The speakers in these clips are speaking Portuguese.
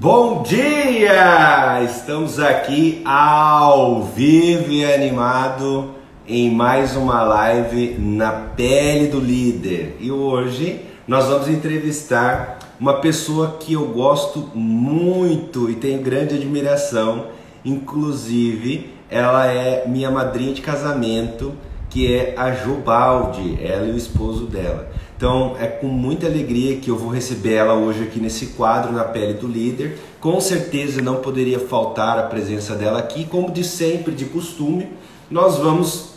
Bom dia! Estamos aqui ao vivo e animado em mais uma live na pele do líder. E hoje nós vamos entrevistar uma pessoa que eu gosto muito e tenho grande admiração. Inclusive, ela é minha madrinha de casamento, que é a Jubaldi, ela e o esposo dela. Então é com muita alegria que eu vou receber ela hoje aqui nesse quadro na pele do líder. Com certeza não poderia faltar a presença dela aqui, como de sempre, de costume. Nós vamos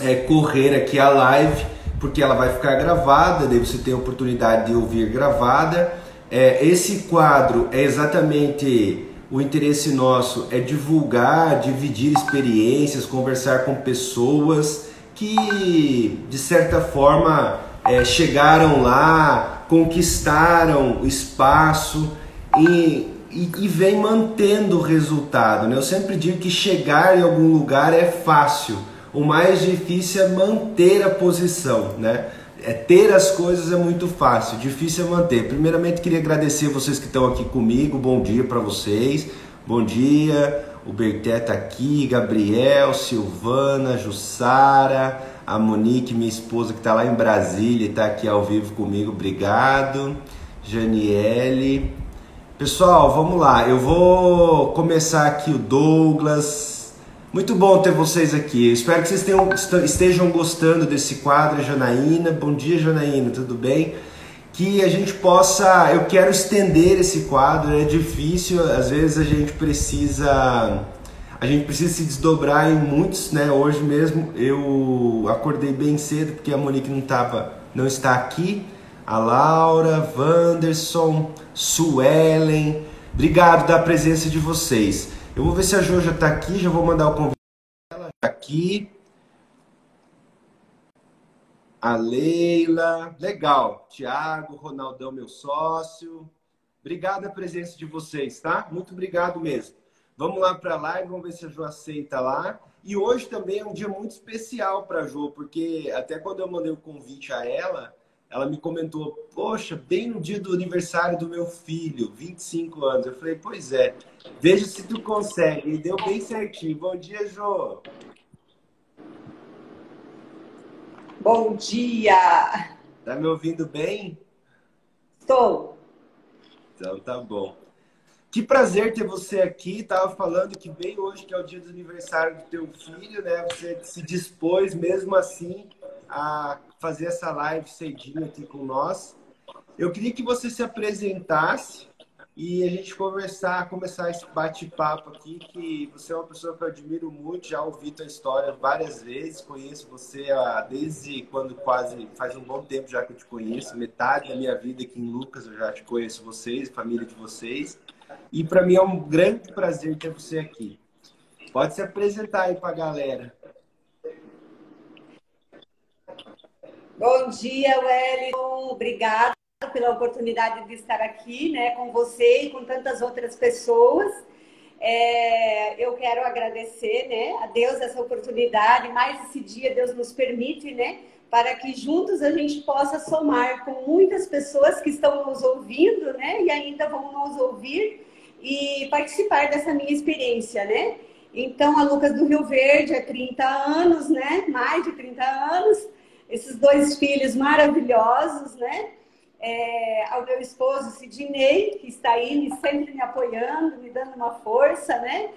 é, correr aqui a live, porque ela vai ficar gravada, daí você tem a oportunidade de ouvir gravada. É, esse quadro é exatamente o interesse nosso é divulgar, dividir experiências, conversar com pessoas que de certa forma é, chegaram lá, conquistaram o espaço e, e, e vem mantendo o resultado. Né? Eu sempre digo que chegar em algum lugar é fácil, o mais difícil é manter a posição. Né? É, ter as coisas é muito fácil, difícil é manter. Primeiramente, queria agradecer vocês que estão aqui comigo. Bom dia para vocês. Bom dia. O Berté está aqui, Gabriel, Silvana, Jussara, a Monique, minha esposa, que está lá em Brasília e está aqui ao vivo comigo, obrigado. Janiele. Pessoal, vamos lá. Eu vou começar aqui o Douglas. Muito bom ter vocês aqui. espero que vocês tenham, estejam gostando desse quadro, Janaína. Bom dia, Janaína, tudo bem? Que a gente possa. Eu quero estender esse quadro, é difícil, às vezes a gente precisa a gente precisa se desdobrar em muitos, né? Hoje mesmo eu acordei bem cedo porque a Monique não tava, não está aqui. A Laura, Wanderson, Suelen, obrigado da presença de vocês. Eu vou ver se a Jo já está aqui, já vou mandar o convite dela aqui. A Leila, legal. Tiago, Ronaldão, meu sócio. Obrigado a presença de vocês, tá? Muito obrigado mesmo. Vamos lá para a live, vamos ver se a Jo aceita lá. E hoje também é um dia muito especial para a Jo, porque até quando eu mandei o convite a ela, ela me comentou: Poxa, bem no dia do aniversário do meu filho, 25 anos. Eu falei: Pois é, veja se tu consegue. E deu bem certinho. Bom dia, Jo. Bom dia. Tá me ouvindo bem? Estou. Então tá bom. Que prazer ter você aqui. Tava falando que veio hoje, que é o dia do aniversário do teu filho, né? Você se dispôs mesmo assim a fazer essa live cedinho aqui com nós. Eu queria que você se apresentasse e a gente conversar, começar esse bate-papo aqui, que você é uma pessoa que eu admiro muito, já ouvi tua história várias vezes, conheço você desde quando quase faz um bom tempo já que eu te conheço, metade da minha vida aqui em Lucas eu já te conheço vocês, família de vocês. E para mim é um grande prazer ter você aqui. Pode se apresentar aí para a galera. Bom dia, Wellington. Obrigada pela oportunidade de estar aqui né, com você e com tantas outras pessoas. É, eu quero agradecer né, a Deus essa oportunidade, mais esse dia Deus nos permite, né, para que juntos a gente possa somar com muitas pessoas que estão nos ouvindo, né, e ainda vão nos ouvir e participar dessa minha experiência, né? Então, a Lucas do Rio Verde há 30 anos, né? Mais de 30 anos. Esses dois filhos maravilhosos, né? É, ao meu esposo Sidney, que está aí sempre me apoiando, me dando uma força, né?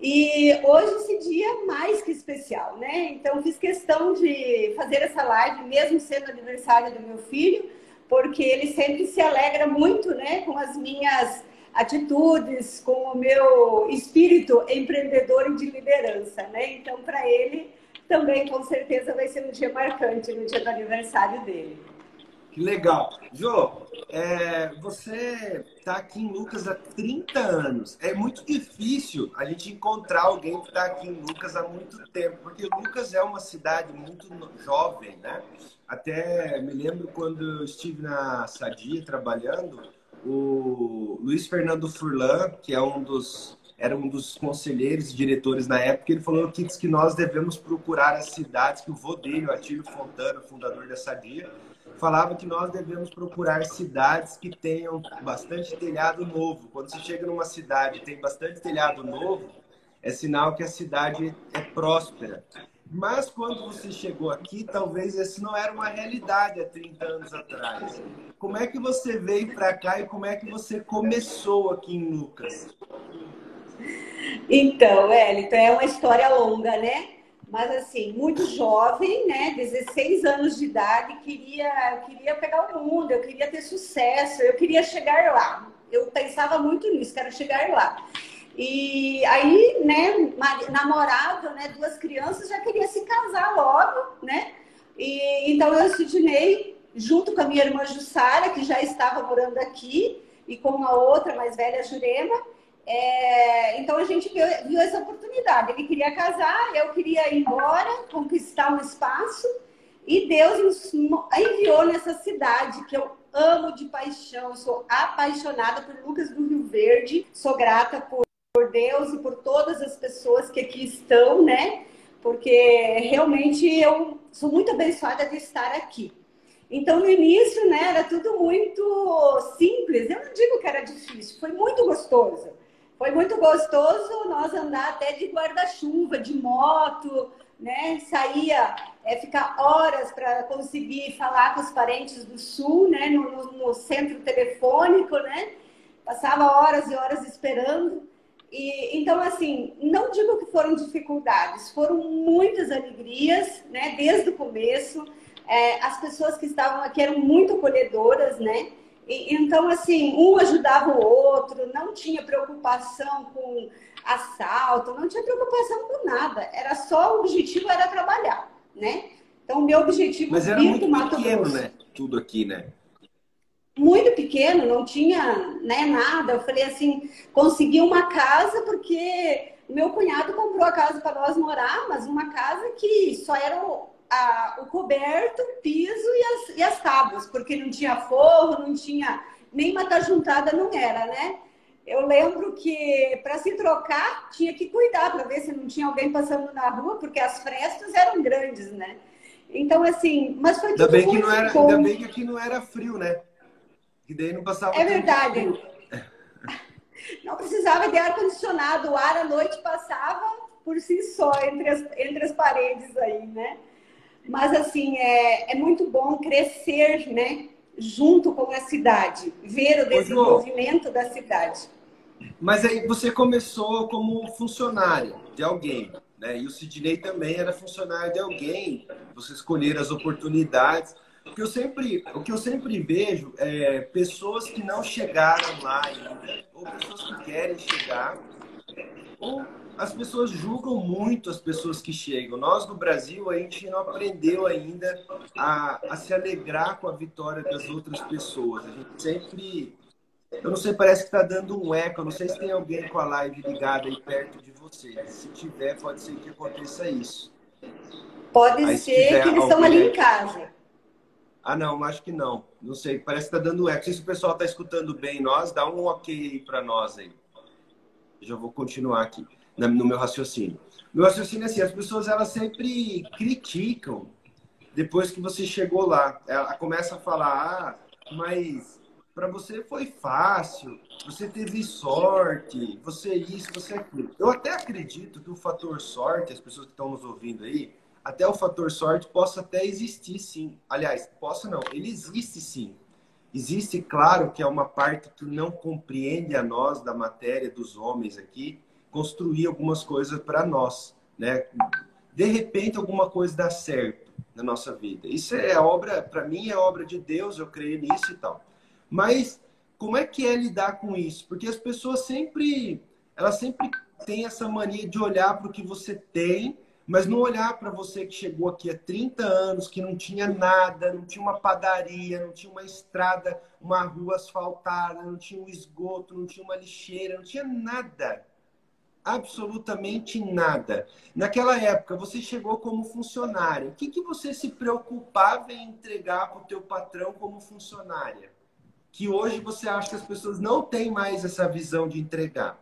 E hoje esse dia é mais que especial, né? Então fiz questão de fazer essa live, mesmo sendo aniversário do meu filho, porque ele sempre se alegra muito, né, com as minhas atitudes, com o meu espírito empreendedor e de liderança, né? Então, para ele também com certeza vai ser um dia marcante no dia do aniversário dele. Que legal. Jô, é, você está aqui em Lucas há 30 anos. É muito difícil a gente encontrar alguém que está aqui em Lucas há muito tempo, porque Lucas é uma cidade muito jovem, né? Até me lembro quando eu estive na Sadia trabalhando, o Luiz Fernando Furlan, que é um dos era um dos conselheiros e diretores na época, ele falou que, que nós devemos procurar as cidades que o vô dele, o Atílio Fontana, fundador da Sadia, falava que nós devemos procurar cidades que tenham bastante telhado novo. Quando você chega numa cidade e tem bastante telhado novo, é sinal que a cidade é próspera. Mas quando você chegou aqui, talvez esse não era uma realidade há 30 anos atrás. Como é que você veio para cá e como é que você começou aqui em Lucas? Então, Wellington, é uma história longa, né? Mas assim, muito jovem, né? 16 anos de idade, queria, queria pegar o mundo, eu queria ter sucesso, eu queria chegar lá. Eu pensava muito nisso, quero chegar lá. E aí, né, namorado, né, duas crianças, já queria se casar logo, né? E então eu estudei junto com a minha irmã Jussara, que já estava morando aqui, e com a outra mais velha, Jurema. É, então a gente viu, viu, essa oportunidade. Ele queria casar, eu queria ir embora, conquistar um espaço, e Deus enviou nessa cidade que eu amo de paixão. Eu sou apaixonada por Lucas do Rio Verde, sou grata por, por Deus e por todas as pessoas que aqui estão, né? Porque realmente eu sou muito abençoada de estar aqui. Então, no início, né, era tudo muito simples. Eu não digo que era difícil, foi muito gostoso. Foi muito gostoso nós andar até de guarda-chuva, de moto, né? Saía, é, ficar horas para conseguir falar com os parentes do sul, né? No, no, no, centro telefônico, né? Passava horas e horas esperando. E, então, assim, não digo que foram dificuldades, foram muitas alegrias, né? Desde o começo. É, as pessoas que estavam aqui eram muito acolhedoras, né? Então, assim, um ajudava o outro, não tinha preocupação com assalto, não tinha preocupação com nada. Era só o objetivo era trabalhar, né? Então, meu objetivo Mas era muito Mato pequeno, Grosso, né? Tudo aqui, né? Muito pequeno, não tinha né, nada. Eu falei assim, consegui uma casa porque meu cunhado comprou a casa para nós morar, mas uma casa que só era a, o coberto, o piso e as, e as tábuas, porque não tinha forro, não tinha nem mata juntada, não era, né? Eu lembro que para se trocar tinha que cuidar para ver se não tinha alguém passando na rua, porque as frestas eram grandes, né? Então, assim, mas foi ainda tudo bem que não era. Ainda bem que aqui não era frio, né? Que daí não passava É verdade. Não precisava de ar-condicionado, o ar à noite passava por si só entre as, entre as paredes aí, né? Mas, assim, é, é muito bom crescer, né? Junto com a cidade, ver o desenvolvimento da cidade. Mas aí você começou como funcionária de alguém, né? E o Sidney também era funcionário de alguém. Você escolher as oportunidades. O que eu sempre, o que eu sempre vejo é pessoas que não chegaram lá ainda, ou pessoas que querem chegar, ou as pessoas julgam muito as pessoas que chegam. Nós no Brasil, a gente não aprendeu ainda a, a se alegrar com a vitória das outras pessoas. A gente sempre. Eu não sei, parece que está dando um eco. Eu não sei se tem alguém com a live ligada aí perto de você. Se tiver, pode ser que aconteça isso. Pode aí, ser se que eles estão ali em casa. Ah, não, acho que não. Não sei, parece que está dando eco. Se o pessoal está escutando bem nós, dá um ok para nós aí. Já vou continuar aqui no meu raciocínio. Meu raciocínio é assim, as pessoas elas sempre criticam depois que você chegou lá. Ela começa a falar, ah, mas para você foi fácil, você teve sorte, você isso, você aquilo. Eu até acredito que o fator sorte, as pessoas que estão nos ouvindo aí, até o fator sorte possa até existir sim. Aliás, possa não, ele existe sim. Existe, claro, que é uma parte que não compreende a nós da matéria dos homens aqui, construir algumas coisas para nós, né? De repente alguma coisa dá certo na nossa vida. Isso é obra, para mim é obra de Deus, eu creio nisso e tal. Mas como é que é lidar com isso? Porque as pessoas sempre, elas sempre têm essa mania de olhar para o que você tem, mas não olhar para você que chegou aqui há 30 anos, que não tinha nada, não tinha uma padaria, não tinha uma estrada, uma rua asfaltada, não tinha um esgoto, não tinha uma lixeira, não tinha nada absolutamente nada. Naquela época, você chegou como funcionária. O que, que você se preocupava em entregar para o teu patrão como funcionária? Que hoje você acha que as pessoas não têm mais essa visão de entregar.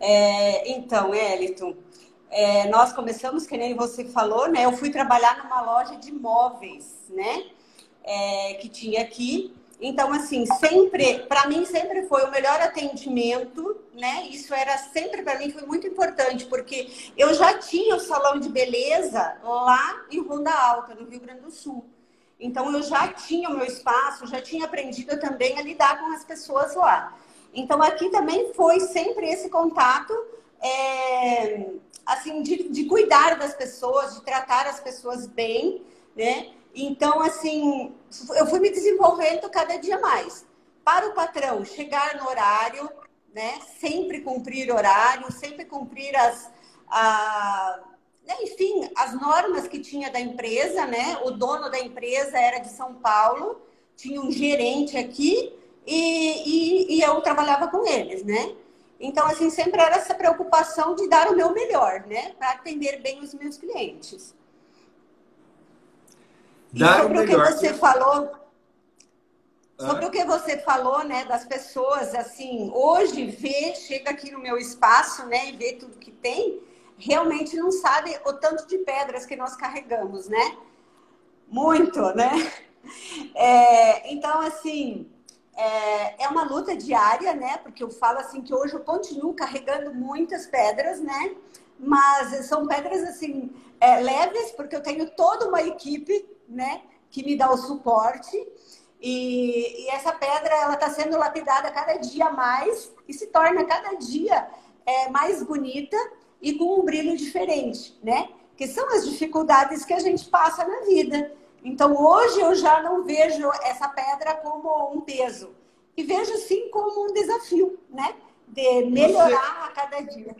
É, então, Eliton, é, nós começamos, que nem você falou, né? Eu fui trabalhar numa loja de móveis, né? É, que tinha aqui. Então, assim, sempre, para mim, sempre foi o melhor atendimento, né? Isso era sempre para mim foi muito importante, porque eu já tinha o salão de beleza lá em Ronda Alta, no Rio Grande do Sul. Então, eu já tinha o meu espaço, já tinha aprendido também a lidar com as pessoas lá. Então, aqui também foi sempre esse contato, é, assim, de, de cuidar das pessoas, de tratar as pessoas bem, né? Então, assim, eu fui me desenvolvendo cada dia mais. Para o patrão chegar no horário, né? Sempre cumprir horário, sempre cumprir as. A, né? enfim, as normas que tinha da empresa, né? O dono da empresa era de São Paulo, tinha um gerente aqui e, e, e eu trabalhava com eles, né? Então, assim, sempre era essa preocupação de dar o meu melhor, né? Para atender bem os meus clientes. Dar e sobre o, o que você falou, sobre ah. o que você falou, né, das pessoas, assim, hoje vê, chega aqui no meu espaço, né, e vê tudo que tem, realmente não sabe o tanto de pedras que nós carregamos, né? Muito, né? É, então, assim, é, é uma luta diária, né? Porque eu falo assim que hoje eu continuo carregando muitas pedras, né? Mas são pedras assim é, leves, porque eu tenho toda uma equipe né, que me dá o suporte. E, e essa pedra ela está sendo lapidada cada dia mais e se torna cada dia é, mais bonita e com um brilho diferente, né? Que são as dificuldades que a gente passa na vida. Então hoje eu já não vejo essa pedra como um peso e vejo sim como um desafio, né? De melhorar a cada dia.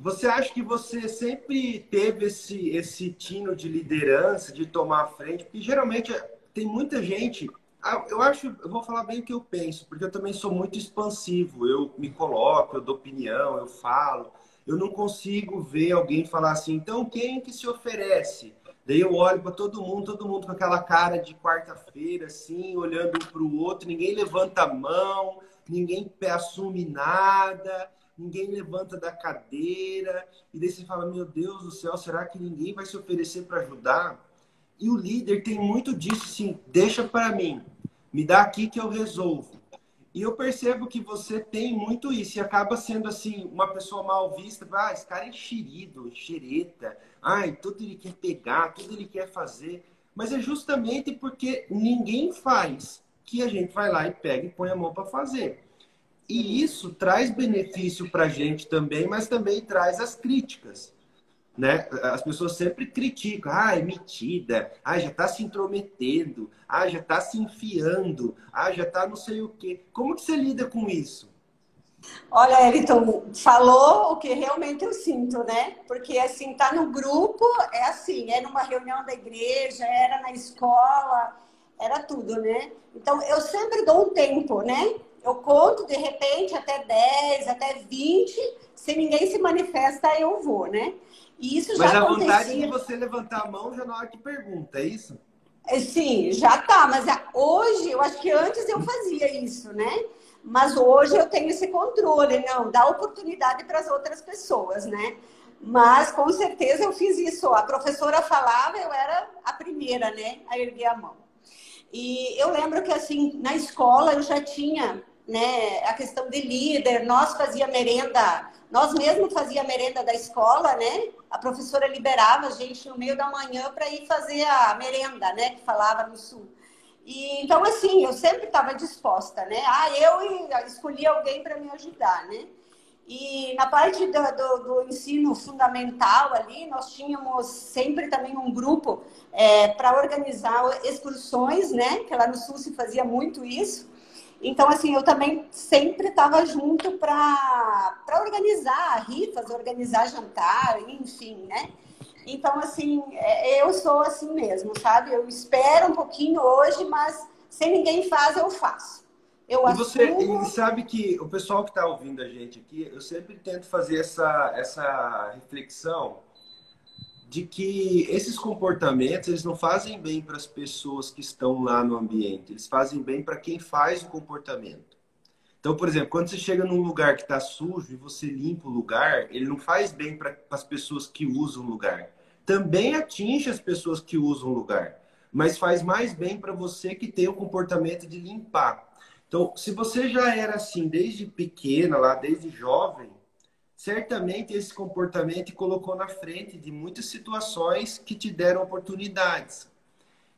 Você acha que você sempre teve esse, esse tino de liderança, de tomar a frente? Porque geralmente tem muita gente. Ah, eu acho, eu vou falar bem o que eu penso, porque eu também sou muito expansivo. Eu me coloco, eu dou opinião, eu falo. Eu não consigo ver alguém falar assim, então quem que se oferece? Daí eu olho para todo mundo, todo mundo com aquela cara de quarta-feira, assim, olhando um para o outro, ninguém levanta a mão, ninguém assume nada ninguém levanta da cadeira, e daí você fala: Meu Deus do céu, será que ninguém vai se oferecer para ajudar? E o líder tem muito disso, assim: deixa para mim, me dá aqui que eu resolvo. E eu percebo que você tem muito isso e acaba sendo assim uma pessoa mal vista. Ah, esse cara é enxerido, enxereta. Ai, tudo ele quer pegar, tudo ele quer fazer. Mas é justamente porque ninguém faz que a gente vai lá e pega e põe a mão para fazer. E isso traz benefício para a gente também, mas também traz as críticas. Né? As pessoas sempre criticam, ah, é metida, ah, já está se intrometendo, ah, já está se enfiando, ah, já está não sei o quê. Como que você lida com isso? Olha, Elton, falou o que realmente eu sinto, né? Porque assim, tá no grupo, é assim, é numa reunião da igreja, era na escola, era tudo, né? Então eu sempre dou um tempo, né? Eu conto de repente até 10, até 20, se ninguém se manifesta, eu vou, né? E isso já Mas a acontecia... vontade de você levantar a mão já na hora que pergunta, é isso? É, sim, já tá, mas hoje, eu acho que antes eu fazia isso, né? Mas hoje eu tenho esse controle, não, dá oportunidade para as outras pessoas, né? Mas com certeza eu fiz isso. A professora falava, eu era a primeira, né, a erguer a mão. E eu lembro que assim, na escola eu já tinha né, a questão de líder, nós fazia merenda, nós mesmos fazia merenda da escola, né? A professora liberava a gente no meio da manhã para ir fazer a merenda, né, que falava no sul. E então assim, eu sempre estava disposta, né? Ah, eu escolhi alguém para me ajudar, né? E na parte do, do, do, ensino fundamental ali, nós tínhamos sempre também um grupo é, para organizar excursões, né? Que lá no Sul se fazia muito isso. Então, assim, eu também sempre estava junto para organizar rifas, organizar jantar, enfim, né? Então, assim, é, eu sou assim mesmo, sabe? Eu espero um pouquinho hoje, mas se ninguém faz, eu faço. Eu e você assumo... e sabe que o pessoal que está ouvindo a gente aqui, eu sempre tento fazer essa, essa reflexão de que esses comportamentos eles não fazem bem para as pessoas que estão lá no ambiente, eles fazem bem para quem faz o comportamento. Então, por exemplo, quando você chega num lugar que está sujo e você limpa o lugar, ele não faz bem para as pessoas que usam o lugar. Também atinge as pessoas que usam o lugar, mas faz mais bem para você que tem o comportamento de limpar. Então, se você já era assim desde pequena, lá desde jovem, certamente esse comportamento te colocou na frente de muitas situações que te deram oportunidades.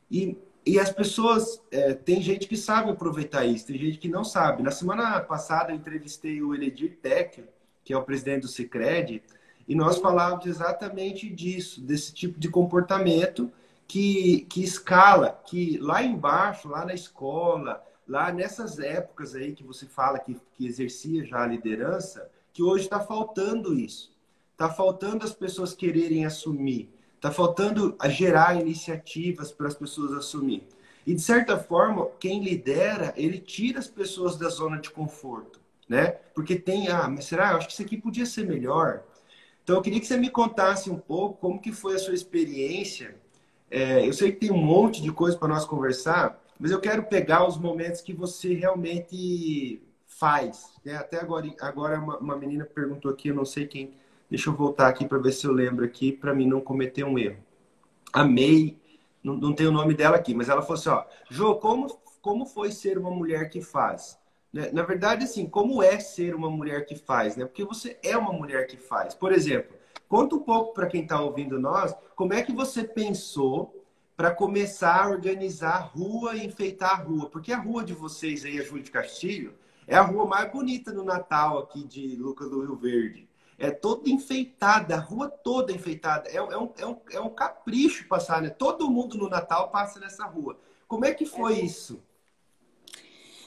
E e as pessoas, é, tem gente que sabe aproveitar isso, tem gente que não sabe. Na semana passada eu entrevistei o Eledir Tech, que é o presidente do Cicred, e nós falávamos exatamente disso, desse tipo de comportamento que, que escala, que lá embaixo, lá na escola, lá nessas épocas aí que você fala que, que exercia já a liderança, que hoje está faltando isso. Está faltando as pessoas quererem assumir. Está faltando a gerar iniciativas para as pessoas assumir. E de certa forma, quem lidera, ele tira as pessoas da zona de conforto, né? Porque tem, ah, mas será? Eu acho que isso aqui podia ser melhor. Então, eu queria que você me contasse um pouco como que foi a sua experiência. É, eu sei que tem um monte de coisa para nós conversar, mas eu quero pegar os momentos que você realmente faz. Né? Até agora, agora uma, uma menina perguntou aqui, eu não sei quem Deixa eu voltar aqui para ver se eu lembro aqui, para mim não cometer um erro. A May, não, não tem o nome dela aqui, mas ela falou assim: ó, Jô, como, como foi ser uma mulher que faz? Né? Na verdade, assim, como é ser uma mulher que faz? Né? Porque você é uma mulher que faz. Por exemplo, conta um pouco para quem está ouvindo nós, como é que você pensou para começar a organizar a rua e enfeitar a rua? Porque a rua de vocês aí, a Júlia de Castilho, é a rua mais bonita no Natal aqui de Lucas do Rio Verde é toda enfeitada, a rua toda enfeitada. É, é, um, é, um, é um capricho passar, né? Todo mundo no Natal passa nessa rua. Como é que foi é. isso?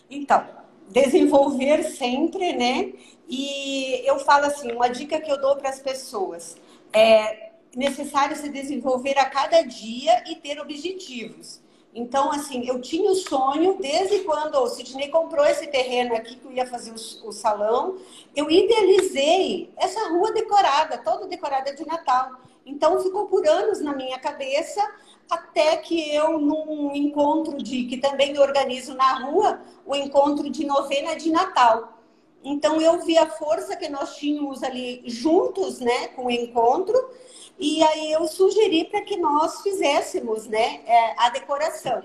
Então, desenvolver sempre, né? E eu falo assim, uma dica que eu dou para as pessoas é necessário se desenvolver a cada dia e ter objetivos. Então, assim, eu tinha o sonho desde quando o Sidney comprou esse terreno aqui, que eu ia fazer o, o, salão, eu idealizei essa rua decorada, toda decorada de Natal. Então, ficou por anos na minha cabeça, até que eu, num encontro de, que também organizo na rua, o encontro de novena de Natal. Então, eu vi a força que nós tínhamos ali juntos, né, com o encontro, e aí eu sugeri para que nós fizéssemos né, é, a decoração.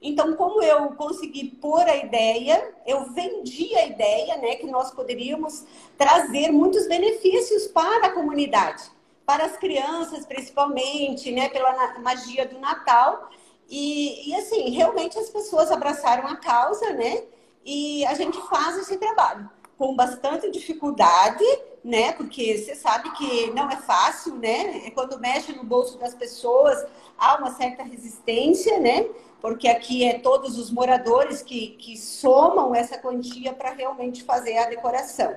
Então, como eu consegui pôr a ideia, eu vendi a ideia, né, que nós poderíamos trazer muitos benefícios para a comunidade, para as crianças principalmente, né, pela magia do Natal. E, e assim, realmente as pessoas abraçaram a causa, né, e a gente faz esse trabalho com bastante dificuldade, né? Porque você sabe que não é fácil, né? É quando mexe no bolso das pessoas, há uma certa resistência, né? Porque aqui é todos os moradores que, que somam essa quantia para realmente fazer a decoração.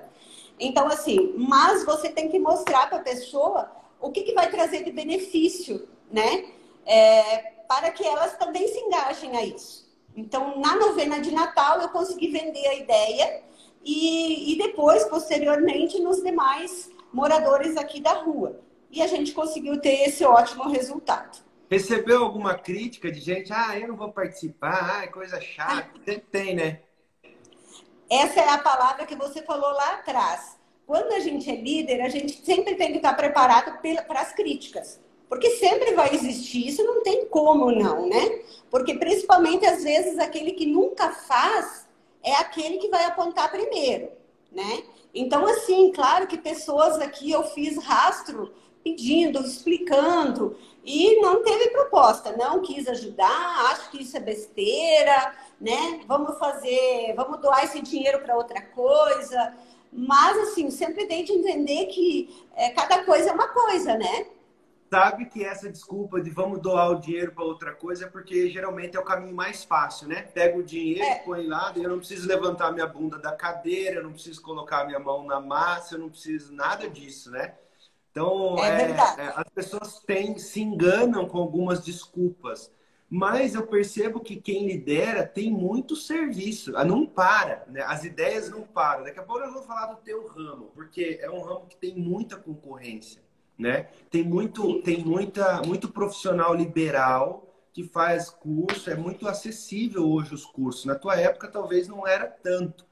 Então, assim, mas você tem que mostrar para a pessoa o que, que vai trazer de benefício, né? É, para que elas também se engajem a isso. Então, na novena de Natal, eu consegui vender a ideia e, e depois, posteriormente, nos demais moradores aqui da rua. E a gente conseguiu ter esse ótimo resultado. Recebeu alguma crítica de gente? Ah, eu não vou participar, ah, é coisa chata. Tem, tem, né? Essa é a palavra que você falou lá atrás. Quando a gente é líder, a gente sempre tem que estar preparado para as críticas. Porque sempre vai existir, isso não tem como não, né? Porque principalmente às vezes aquele que nunca faz é aquele que vai apontar primeiro, né? Então, assim, claro que pessoas aqui eu fiz rastro pedindo, explicando, e não teve proposta, não quis ajudar, acho que isso é besteira, né? Vamos fazer, vamos doar esse dinheiro para outra coisa. Mas, assim, sempre tem de entender que é, cada coisa é uma coisa, né? Sabe que essa desculpa de vamos doar o dinheiro para outra coisa é porque geralmente é o caminho mais fácil, né? Pega o dinheiro, é. põe lá, eu não preciso levantar minha bunda da cadeira, eu não preciso colocar minha mão na massa, eu não preciso nada disso, né? Então, é é, é, as pessoas têm, se enganam com algumas desculpas. Mas eu percebo que quem lidera tem muito serviço, ah, não para, né? as ideias não param. Daqui a pouco eu vou falar do teu ramo, porque é um ramo que tem muita concorrência né? Tem muito, tem muita, muito profissional liberal que faz curso, é muito acessível hoje os cursos. Na tua época talvez não era tanto,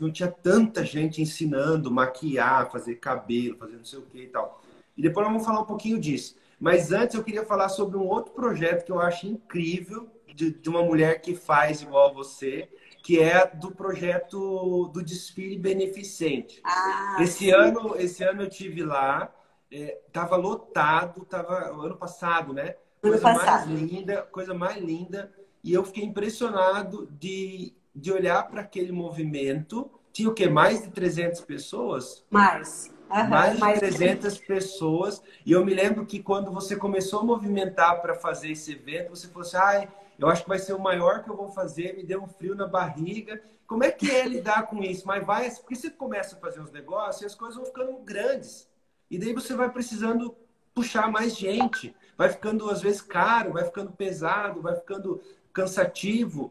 não tinha tanta gente ensinando, maquiar, fazer cabelo, fazer não sei o que e tal. E depois nós vamos falar um pouquinho disso. Mas antes eu queria falar sobre um outro projeto que eu acho incrível, de, de uma mulher que faz igual a você, que é do projeto do desfile beneficente. Ah, esse sim. ano, esse ano eu tive lá, estava é, lotado, tava ano passado, né? Coisa ano passado. mais linda, coisa mais linda. E eu fiquei impressionado de, de olhar para aquele movimento. Tinha o quê? Mais de 300 pessoas? Mais. Uhum, mais de mais 300 de... pessoas. E eu me lembro que quando você começou a movimentar para fazer esse evento, você falou assim: ai, eu acho que vai ser o maior que eu vou fazer, me deu um frio na barriga. Como é que é lidar com isso? Mas vai, porque você começa a fazer os negócios e as coisas vão ficando grandes. E daí você vai precisando puxar mais gente. Vai ficando, às vezes, caro, vai ficando pesado, vai ficando cansativo.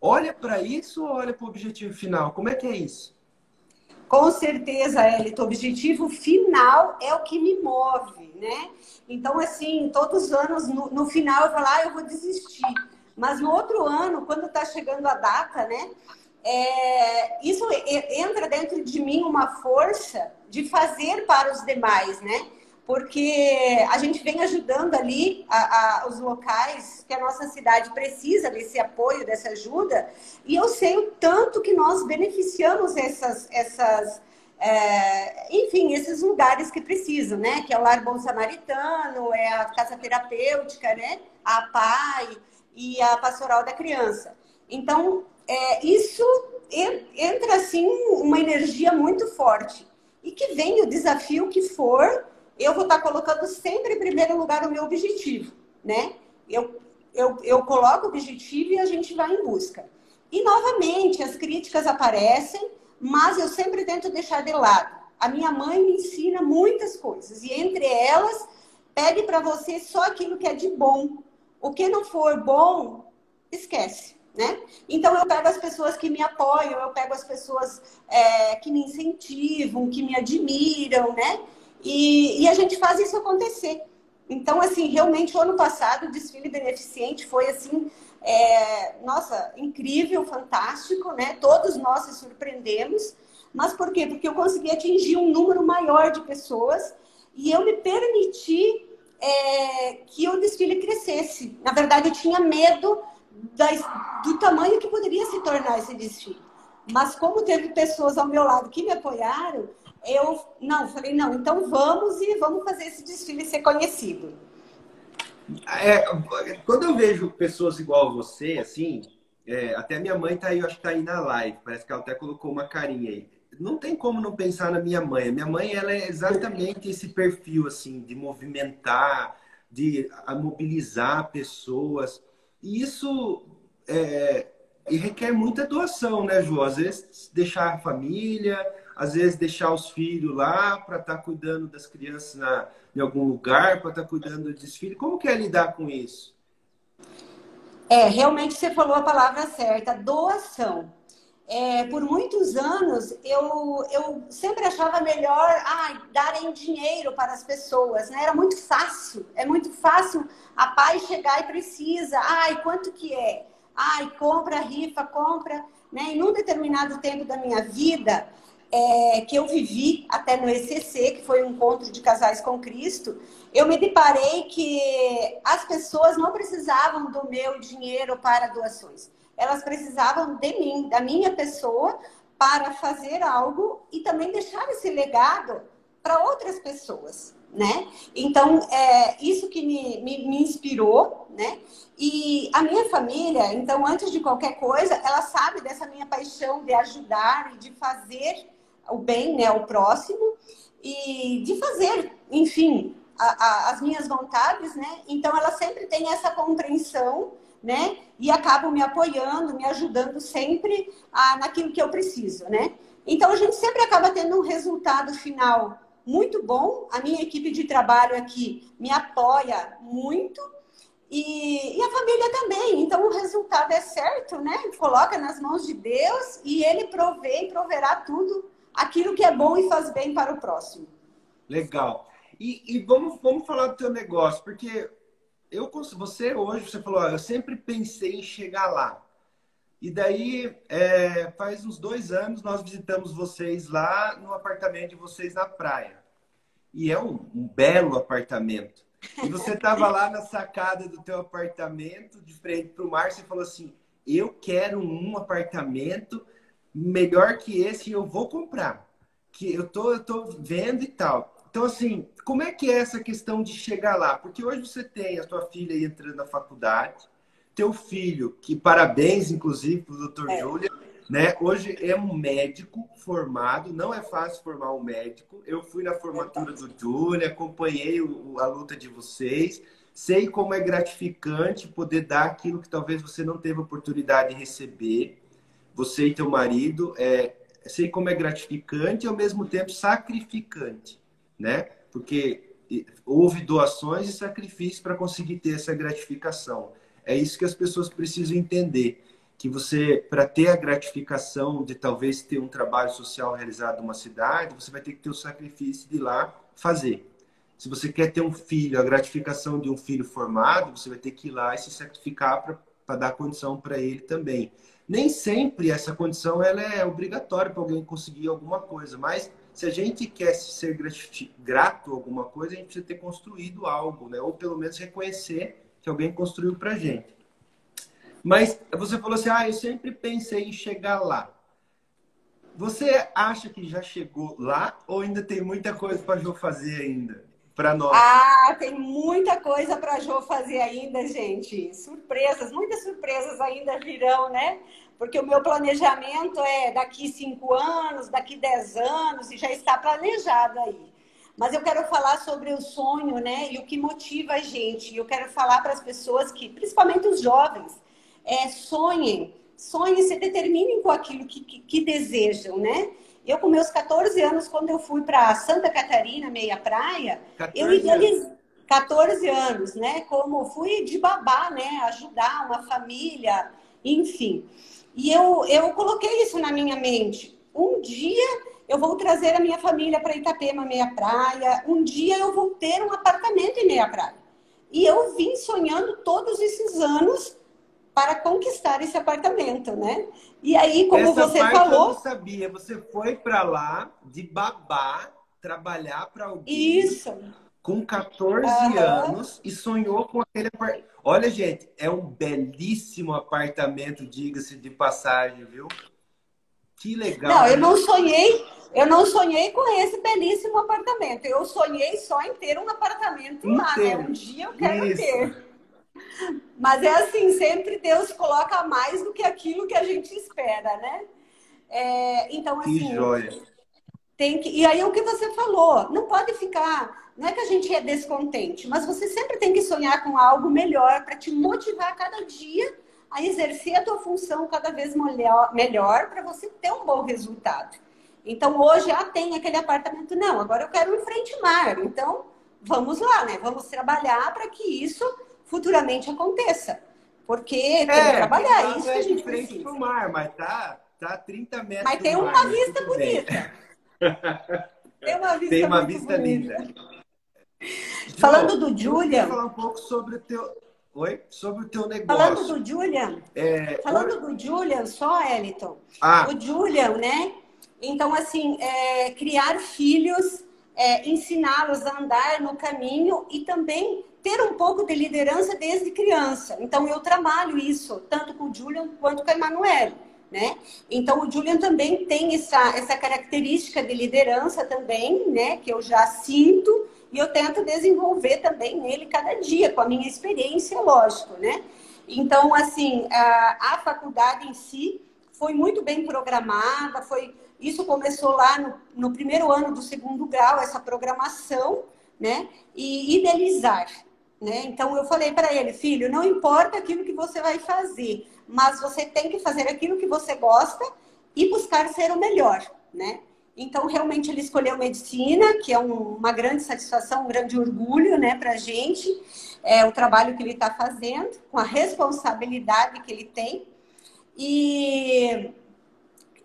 Olha para isso ou olha para o objetivo final? Como é que é isso? Com certeza, Elito, o objetivo final é o que me move, né? Então, assim, todos os anos, no, no final, eu falo, ah, eu vou desistir. Mas no outro ano, quando está chegando a data, né? É, isso entra dentro de mim uma força de fazer para os demais, né? Porque a gente vem ajudando ali a, a, os locais que a nossa cidade precisa desse apoio, dessa ajuda, e eu sei o tanto que nós beneficiamos essas, essas é, enfim, esses lugares que precisam, né? Que é o Lar Bom Samaritano, é a Casa Terapêutica, né? A PAI e a Pastoral da Criança. Então, é, isso entra assim uma energia muito forte e que vem o desafio que for, eu vou estar colocando sempre em primeiro lugar o meu objetivo, né? Eu, eu, eu coloco o objetivo e a gente vai em busca. E, novamente, as críticas aparecem, mas eu sempre tento deixar de lado. A minha mãe me ensina muitas coisas, e entre elas, pegue para você só aquilo que é de bom. O que não for bom, esquece né? Então eu pego as pessoas que me apoiam, eu pego as pessoas é, que me incentivam, que me admiram, né? E, e, a gente faz isso acontecer. Então, assim, realmente o ano passado o desfile beneficente foi assim, é, nossa, incrível, fantástico, né? Todos nós se surpreendemos. Mas por quê? Porque eu consegui atingir um número maior de pessoas e eu me permiti é, que o desfile crescesse. Na verdade, eu tinha medo do tamanho que poderia se tornar esse desfile. Mas como teve pessoas ao meu lado que me apoiaram, eu não falei não, então vamos e vamos fazer esse desfile ser conhecido. É, quando eu vejo pessoas igual a você, assim, é, até minha mãe tá aí, eu acho que tá aí na live, parece que ela até colocou uma carinha aí. Não tem como não pensar na minha mãe. Minha mãe, ela é exatamente esse perfil, assim, de movimentar, de mobilizar pessoas. E isso é, e requer muita doação, né, Ju? Às vezes deixar a família, às vezes deixar os filhos lá para estar tá cuidando das crianças na, em algum lugar, para estar tá cuidando do desfile. Como que é lidar com isso? É, realmente você falou a palavra certa, doação. É, por muitos anos, eu, eu sempre achava melhor ah, darem dinheiro para as pessoas, né? Era muito fácil, é muito fácil a pai chegar e precisa, ai, quanto que é? Ai, compra, rifa, compra, né? E num determinado tempo da minha vida, é, que eu vivi até no ECC, que foi um encontro de casais com Cristo, eu me deparei que as pessoas não precisavam do meu dinheiro para doações elas precisavam de mim, da minha pessoa, para fazer algo e também deixar esse legado para outras pessoas, né? Então, é isso que me, me, me, inspirou, né? E a minha família, então, antes de qualquer coisa, ela sabe dessa minha paixão de ajudar e de fazer o bem, né, ao próximo e de fazer, enfim, a, a, as minhas vontades, né? Então, ela sempre tem essa compreensão né? E acabam me apoiando, me ajudando sempre a, naquilo que eu preciso, né? Então a gente sempre acaba tendo um resultado final muito bom. A minha equipe de trabalho aqui me apoia muito. E, e, a família também. Então o resultado é certo, né? Coloca nas mãos de Deus e ele provê e proverá tudo aquilo que é bom e faz bem para o próximo. Legal. E, e vamos, vamos falar do teu negócio, porque eu você hoje você falou, eu sempre pensei em chegar lá. E daí, é, faz uns dois anos, nós visitamos vocês lá no apartamento de vocês na praia. E é um, um belo apartamento. E você estava lá na sacada do teu apartamento, de frente para o mar, você falou assim, eu quero um apartamento melhor que esse e eu vou comprar. Que eu tô, eu tô vendo e tal. Então, assim, como é que é essa questão de chegar lá? Porque hoje você tem a tua filha entrando na faculdade, teu filho, que parabéns, inclusive, para o doutor é. Júlia, né? Hoje é um médico formado, não é fácil formar um médico. Eu fui na formatura do Júlia, acompanhei o, a luta de vocês, sei como é gratificante poder dar aquilo que talvez você não teve oportunidade de receber. Você e teu marido, é, sei como é gratificante e ao mesmo tempo sacrificante, né? Porque houve doações e sacrifícios para conseguir ter essa gratificação. É isso que as pessoas precisam entender que você, para ter a gratificação de talvez ter um trabalho social realizado numa cidade, você vai ter que ter o sacrifício de ir lá fazer. Se você quer ter um filho, a gratificação de um filho formado, você vai ter que ir lá e se sacrificar para dar condição para ele também. Nem sempre essa condição ela é obrigatória para alguém conseguir alguma coisa, mas se a gente quer ser grato a alguma coisa, a gente precisa ter construído algo, né? ou pelo menos reconhecer que alguém construiu para gente. Mas você falou assim, ah, eu sempre pensei em chegar lá. Você acha que já chegou lá ou ainda tem muita coisa para Jo fazer ainda? Para nós? Ah, tem muita coisa para Jo fazer ainda, gente. Surpresas, muitas surpresas ainda virão, né? Porque o meu planejamento é daqui cinco anos, daqui dez anos, e já está planejado aí. Mas eu quero falar sobre o sonho, né? E o que motiva a gente. Eu quero falar para as pessoas que, principalmente os jovens, é, sonhem, sonhem, se determinem com aquilo que, que, que desejam, né? Eu, com meus 14 anos, quando eu fui para Santa Catarina, meia praia, eu idealizei 14 anos, né? Como fui de babá, né? Ajudar uma família, enfim. E eu, eu coloquei isso na minha mente. Um dia eu vou trazer a minha família para Itapema, meia praia. Um dia eu vou ter um apartamento em meia praia. E eu vim sonhando todos esses anos para conquistar esse apartamento, né? E aí, como Essa você parte falou. Eu não sabia, você foi para lá de babá trabalhar para alguém. Isso. Com 14 uhum. anos e sonhou com aquele apartamento. Olha, gente, é um belíssimo apartamento, diga-se de passagem, viu? Que legal. Não, eu não sonhei, eu não sonhei com esse belíssimo apartamento. Eu sonhei só em ter um apartamento lá, né? Um dia eu quero Isso. ter. Mas é assim, sempre Deus coloca mais do que aquilo que a gente espera, né? É, então, assim. Que joia. Tem que, e aí o que você falou, não pode ficar. Não é que a gente é descontente, mas você sempre tem que sonhar com algo melhor para te motivar cada dia a exercer a tua função cada vez melhor, melhor para você ter um bom resultado. Então hoje já tem aquele apartamento, não, agora eu quero ir frente mar. Então vamos lá, né? Vamos trabalhar para que isso futuramente aconteça. Porque tem é, que trabalhar, isso que a gente frente precisa. Pro mar, mas tá, tá 30 metros Mas tem uma mar, vista bonita. Tem uma vista, tem uma vista linda. Falando do Julian... falar um pouco sobre o teu... Oi? Sobre o teu negócio. Falando do Julian, é... falando do Julian só, Eliton. Ah. O Julian, né? Então, assim, é, criar filhos, é, ensiná-los a andar no caminho e também ter um pouco de liderança desde criança. Então, eu trabalho isso, tanto com o Julian quanto com a Emanuele. Né? Então, o Julian também tem essa, essa característica de liderança também, né? Que eu já sinto e eu tento desenvolver também nele cada dia, com a minha experiência, lógico, né? Então, assim, a, a faculdade em si foi muito bem programada, foi... Isso começou lá no, no primeiro ano do segundo grau, essa programação, né? E idealizar, né? Então eu falei para ele, filho, não importa aquilo que você vai fazer, mas você tem que fazer aquilo que você gosta e buscar ser o melhor, né? Então realmente ele escolheu medicina, que é um, uma grande satisfação, um grande orgulho, né, para gente, é o trabalho que ele está fazendo, com a responsabilidade que ele tem e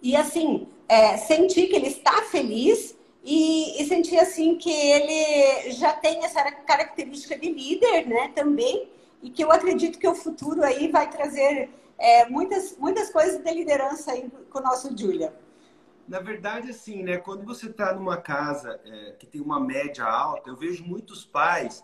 e assim é, sentir que ele está feliz e, e senti assim que ele já tem essa característica de líder, né, também, e que eu acredito que o futuro aí vai trazer é, muitas, muitas coisas de liderança aí com o nosso Julia. Na verdade, assim, né? Quando você está numa casa é, que tem uma média alta, eu vejo muitos pais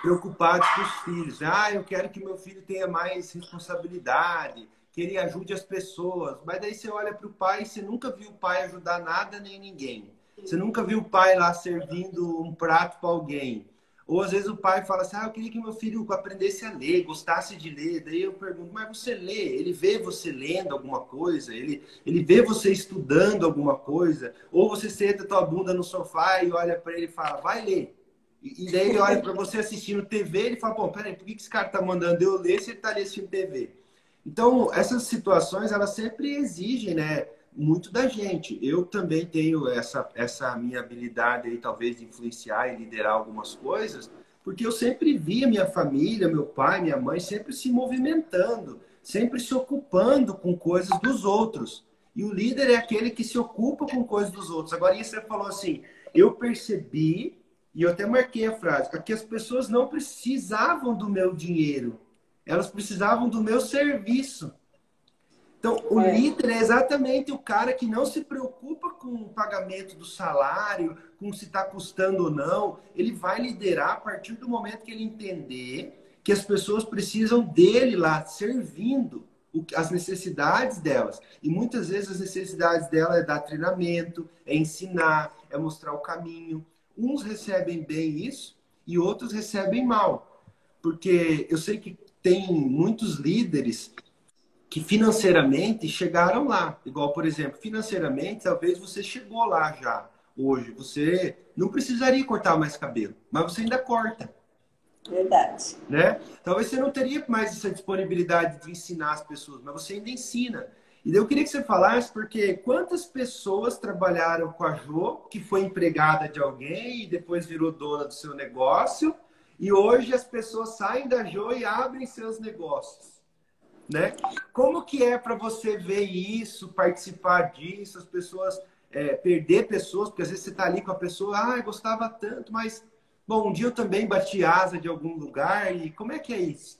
preocupados com os filhos. Ah, eu quero que meu filho tenha mais responsabilidade, que ele ajude as pessoas. Mas daí você olha para o pai e você nunca viu o pai ajudar nada nem ninguém. Você nunca viu o pai lá servindo um prato para alguém. Ou às vezes o pai fala assim: ah, eu queria que meu filho aprendesse a ler, gostasse de ler. Daí eu pergunto: mas você lê? Ele vê você lendo alguma coisa? Ele, ele vê você estudando alguma coisa? Ou você senta tua bunda no sofá e olha para ele e fala: vai ler. E, e daí ele olha para você assistindo TV e ele fala: bom, peraí, por que esse cara tá mandando eu ler se ele tá ali assistindo TV? Então, essas situações, elas sempre exigem, né? Muito da gente. Eu também tenho essa, essa minha habilidade aí, talvez, de influenciar e liderar algumas coisas, porque eu sempre via minha família, meu pai, minha mãe, sempre se movimentando, sempre se ocupando com coisas dos outros. E o líder é aquele que se ocupa com coisas dos outros. Agora, isso você falou assim, eu percebi, e eu até marquei a frase, que as pessoas não precisavam do meu dinheiro, elas precisavam do meu serviço. Então, o é. líder é exatamente o cara que não se preocupa com o pagamento do salário, com se está custando ou não. Ele vai liderar a partir do momento que ele entender que as pessoas precisam dele lá, servindo as necessidades delas. E muitas vezes as necessidades dela é dar treinamento, é ensinar, é mostrar o caminho. Uns recebem bem isso e outros recebem mal. Porque eu sei que tem muitos líderes que financeiramente chegaram lá. Igual, por exemplo, financeiramente, talvez você chegou lá já hoje. Você não precisaria cortar mais cabelo, mas você ainda corta. Verdade. Né? Talvez você não teria mais essa disponibilidade de ensinar as pessoas, mas você ainda ensina. E eu queria que você falasse, porque quantas pessoas trabalharam com a Jo, que foi empregada de alguém e depois virou dona do seu negócio, e hoje as pessoas saem da Jo e abrem seus negócios né? Como que é para você ver isso, participar disso, as pessoas é, perder pessoas, porque às vezes você está ali com a pessoa, ah, gostava tanto, mas bom, um dia eu também bati asa de algum lugar e como é que é isso?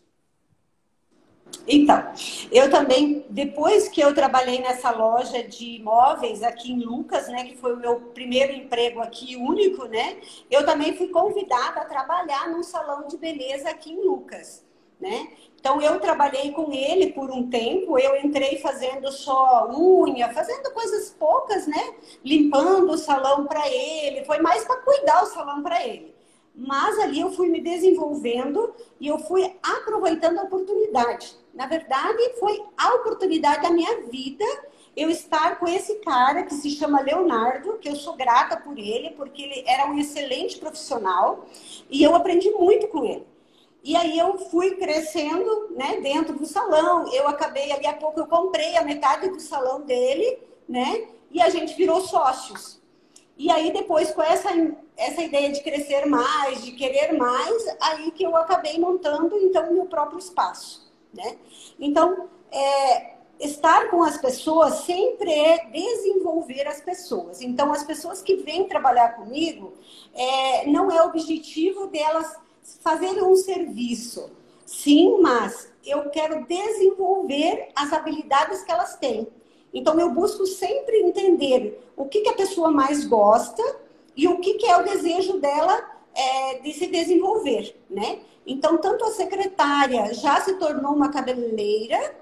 Então, eu também, depois que eu trabalhei nessa loja de imóveis aqui em Lucas, né, que foi o meu primeiro emprego aqui, único, né, eu também fui convidada a trabalhar num salão de beleza aqui em Lucas, né? Então eu trabalhei com ele por um tempo, eu entrei fazendo só unha, fazendo coisas poucas, né? Limpando o salão para ele, foi mais para cuidar o salão para ele. Mas ali eu fui me desenvolvendo e eu fui aproveitando a oportunidade. Na verdade, foi a oportunidade da minha vida eu estar com esse cara que se chama Leonardo, que eu sou grata por ele, porque ele era um excelente profissional e eu aprendi muito com ele. E aí eu fui crescendo, né, dentro do salão. Eu acabei ali a pouco eu comprei a metade do salão dele, né? E a gente virou sócios. E aí depois com essa essa ideia de crescer mais, de querer mais, aí que eu acabei montando então meu próprio espaço, né? Então, é, estar com as pessoas sempre é desenvolver as pessoas. Então, as pessoas que vêm trabalhar comigo, é, não é objetivo delas fazer um serviço. Sim, mas eu quero desenvolver as habilidades que elas têm. Então, eu busco sempre entender o que, que a pessoa mais gosta e o que, que é o desejo dela é, de se desenvolver, né? Então, tanto a secretária já se tornou uma cabeleireira,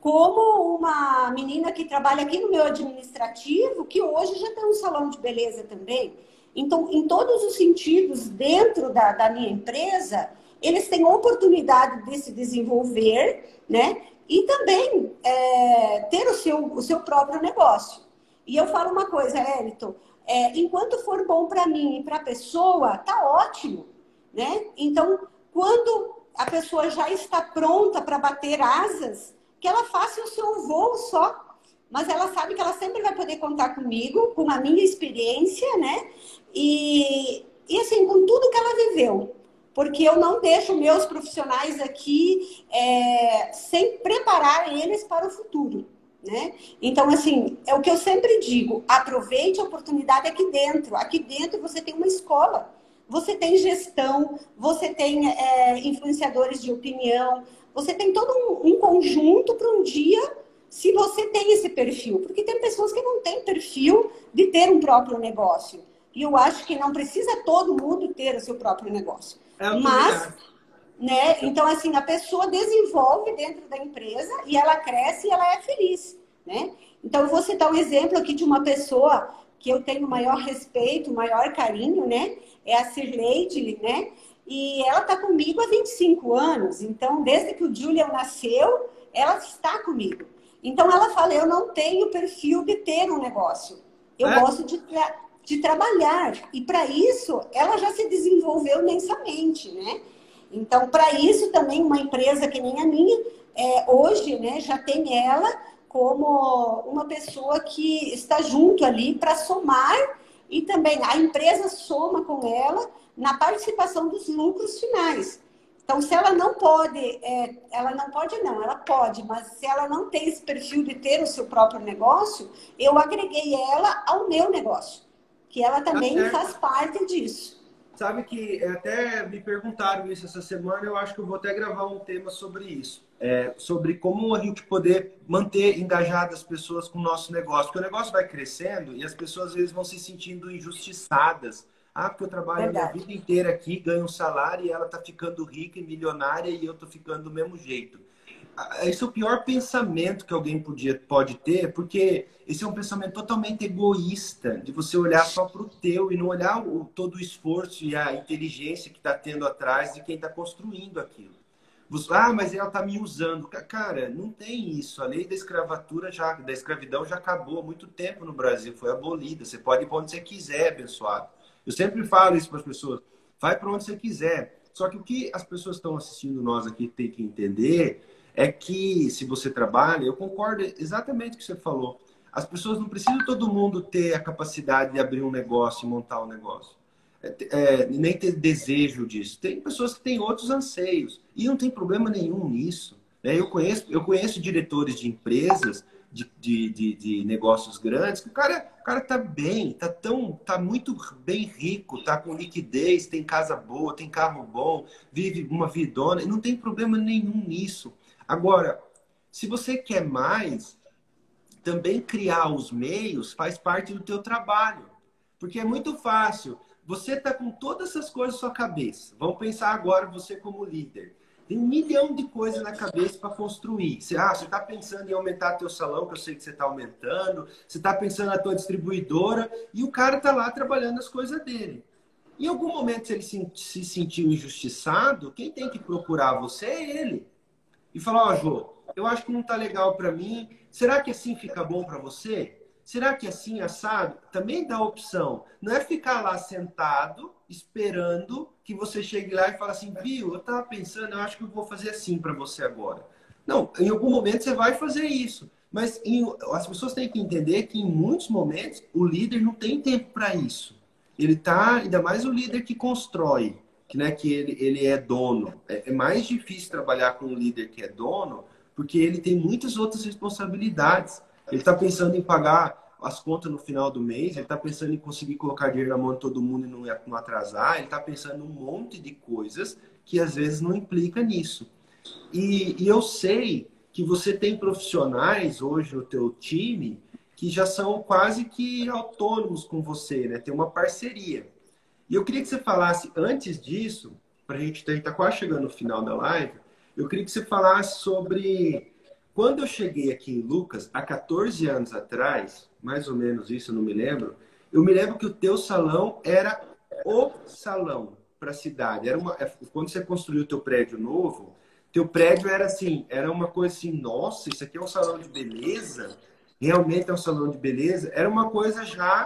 como uma menina que trabalha aqui no meu administrativo, que hoje já tem um salão de beleza também. Então, em todos os sentidos, dentro da, da minha empresa, eles têm oportunidade de se desenvolver, né? E também é, ter o seu, o seu próprio negócio. E eu falo uma coisa, Elton, é, enquanto for bom para mim e para a pessoa, tá ótimo, né? Então, quando a pessoa já está pronta para bater asas, que ela faça o seu voo só, mas ela sabe que ela sempre vai poder contar comigo, com a minha experiência, né? E, e assim, com tudo que ela viveu. Porque eu não deixo meus profissionais aqui é, sem preparar eles para o futuro. Né? Então, assim, é o que eu sempre digo: aproveite a oportunidade aqui dentro. Aqui dentro você tem uma escola, você tem gestão, você tem é, influenciadores de opinião, Você tem todo um, um conjunto para um dia, se você tem esse perfil. Porque tem pessoas que não têm perfil de ter um próprio negócio. E eu acho que não precisa todo mundo ter o seu próprio negócio. É Mas, né? Então, assim, a pessoa desenvolve dentro da empresa e ela cresce e ela é feliz, né? Então, eu vou citar um exemplo aqui de uma pessoa que eu tenho maior respeito, maior carinho, né? É a Sirleide, né? E ela está comigo há 25 anos. Então, desde que o Julian nasceu, ela está comigo. Então, ela fala: eu não tenho perfil de ter um negócio. Eu é? gosto de, tra de trabalhar. E para isso, ela já se desenvolveu imensamente, né? Então, para isso também, uma empresa que nem a minha, é, hoje, né, já tem ela como uma pessoa que está junto ali para somar e também a empresa soma com ela na participação dos lucros finais. Então, se ela não pode, é, ela não pode não, ela pode, mas se ela não tem esse perfil de ter o seu próprio negócio, eu agreguei ela ao meu negócio, que ela também tá faz parte disso. Sabe que até me perguntaram isso essa semana, eu acho que eu vou até gravar um tema sobre isso. É, sobre como a gente poder manter engajadas as pessoas com o nosso negócio. Porque o negócio vai crescendo e as pessoas às vezes vão se sentindo injustiçadas ah, porque eu trabalho Verdade. a minha vida inteira aqui, ganho um salário e ela tá ficando rica e milionária e eu tô ficando do mesmo jeito. Ah, esse é o pior pensamento que alguém podia, pode ter, porque esse é um pensamento totalmente egoísta, de você olhar só para o teu e não olhar o, todo o esforço e a inteligência que está tendo atrás de quem está construindo aquilo. Você, ah, mas ela está me usando. Cara, não tem isso. A lei da escravatura já, da escravidão já acabou há muito tempo no Brasil, foi abolida. Você pode ir para onde você quiser, abençoado. Eu sempre falo isso para as pessoas. Vai para onde você quiser. Só que o que as pessoas estão assistindo nós aqui tem que entender é que se você trabalha, eu concordo exatamente com o que você falou. As pessoas não precisam todo mundo ter a capacidade de abrir um negócio e montar um negócio. É, é, nem ter desejo disso. Tem pessoas que têm outros anseios e não tem problema nenhum nisso. Né? Eu conheço, eu conheço diretores de empresas de, de, de, de, negócios grandes, que o cara, cara tá bem, tá tão, tá muito bem rico, tá com liquidez, tem casa boa, tem carro bom, vive uma vidona, e não tem problema nenhum nisso. Agora, se você quer mais, também criar os meios faz parte do teu trabalho. Porque é muito fácil. Você tá com todas essas coisas na sua cabeça. Vamos pensar agora você como líder. Tem um milhão de coisas na cabeça para construir. Você, ah, você está pensando em aumentar teu salão, que eu sei que você está aumentando. Você está pensando na tua distribuidora. E o cara está lá trabalhando as coisas dele. Em algum momento, se ele se, se sentiu injustiçado, quem tem que procurar você é ele. E falar, ó, oh, Jô, eu acho que não está legal para mim. Será que assim fica bom para você? Será que assim, assado? Também dá opção. Não é ficar lá sentado, esperando que você chegue lá e fale assim, viu, eu estava pensando, eu acho que eu vou fazer assim para você agora. Não, em algum momento você vai fazer isso. Mas em, as pessoas têm que entender que em muitos momentos o líder não tem tempo para isso. Ele tá, ainda mais o líder que constrói, que, né, que ele, ele é dono. É, é mais difícil trabalhar com um líder que é dono, porque ele tem muitas outras responsabilidades. Ele está pensando em pagar as contas no final do mês, ele está pensando em conseguir colocar dinheiro na mão de todo mundo e não, atrasar, ele está pensando um monte de coisas que às vezes não implica nisso. E, e eu sei que você tem profissionais hoje no teu time que já são quase que autônomos com você, né? Tem uma parceria. E eu queria que você falasse, antes disso, para a gente estar tá quase chegando no final da live, eu queria que você falasse sobre quando eu cheguei aqui em Lucas, há 14 anos atrás, mais ou menos isso, eu não me lembro, eu me lembro que o teu salão era o salão para a cidade. Era uma, é, quando você construiu o teu prédio novo, teu prédio era assim, era uma coisa assim, nossa, isso aqui é um salão de beleza? Realmente é um salão de beleza? Era uma coisa já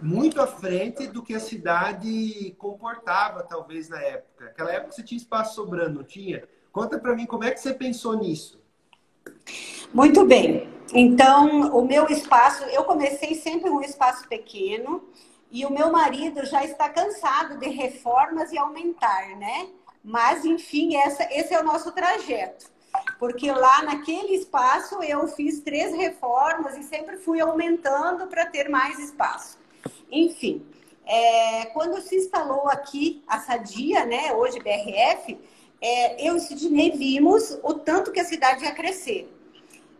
muito à frente do que a cidade comportava, talvez, na época. Naquela época você tinha espaço sobrando, não tinha? Conta para mim como é que você pensou nisso. Muito bem. Então, o meu espaço, eu comecei sempre um espaço pequeno e o meu marido já está cansado de reformas e aumentar, né? Mas, enfim, essa, esse é o nosso trajeto. Porque lá naquele espaço eu fiz três reformas e sempre fui aumentando para ter mais espaço. Enfim, é, quando se instalou aqui a Sadia, né, hoje BRF, é, eu e Sidney vimos o tanto que a cidade ia crescer.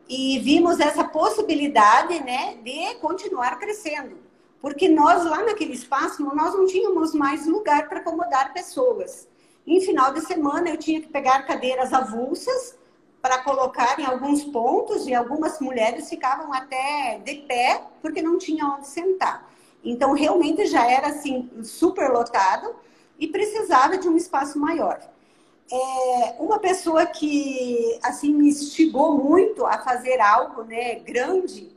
E vimos essa possibilidade né, de continuar crescendo. Porque nós, lá naquele espaço, nós não tínhamos mais lugar para acomodar pessoas. Em final de semana, eu tinha que pegar cadeiras avulsas para colocar em alguns pontos e algumas mulheres ficavam até de pé porque não tinha onde sentar. Então, realmente já era assim super lotado e precisava de um espaço maior. É, uma pessoa que assim me instigou muito a fazer algo né, grande,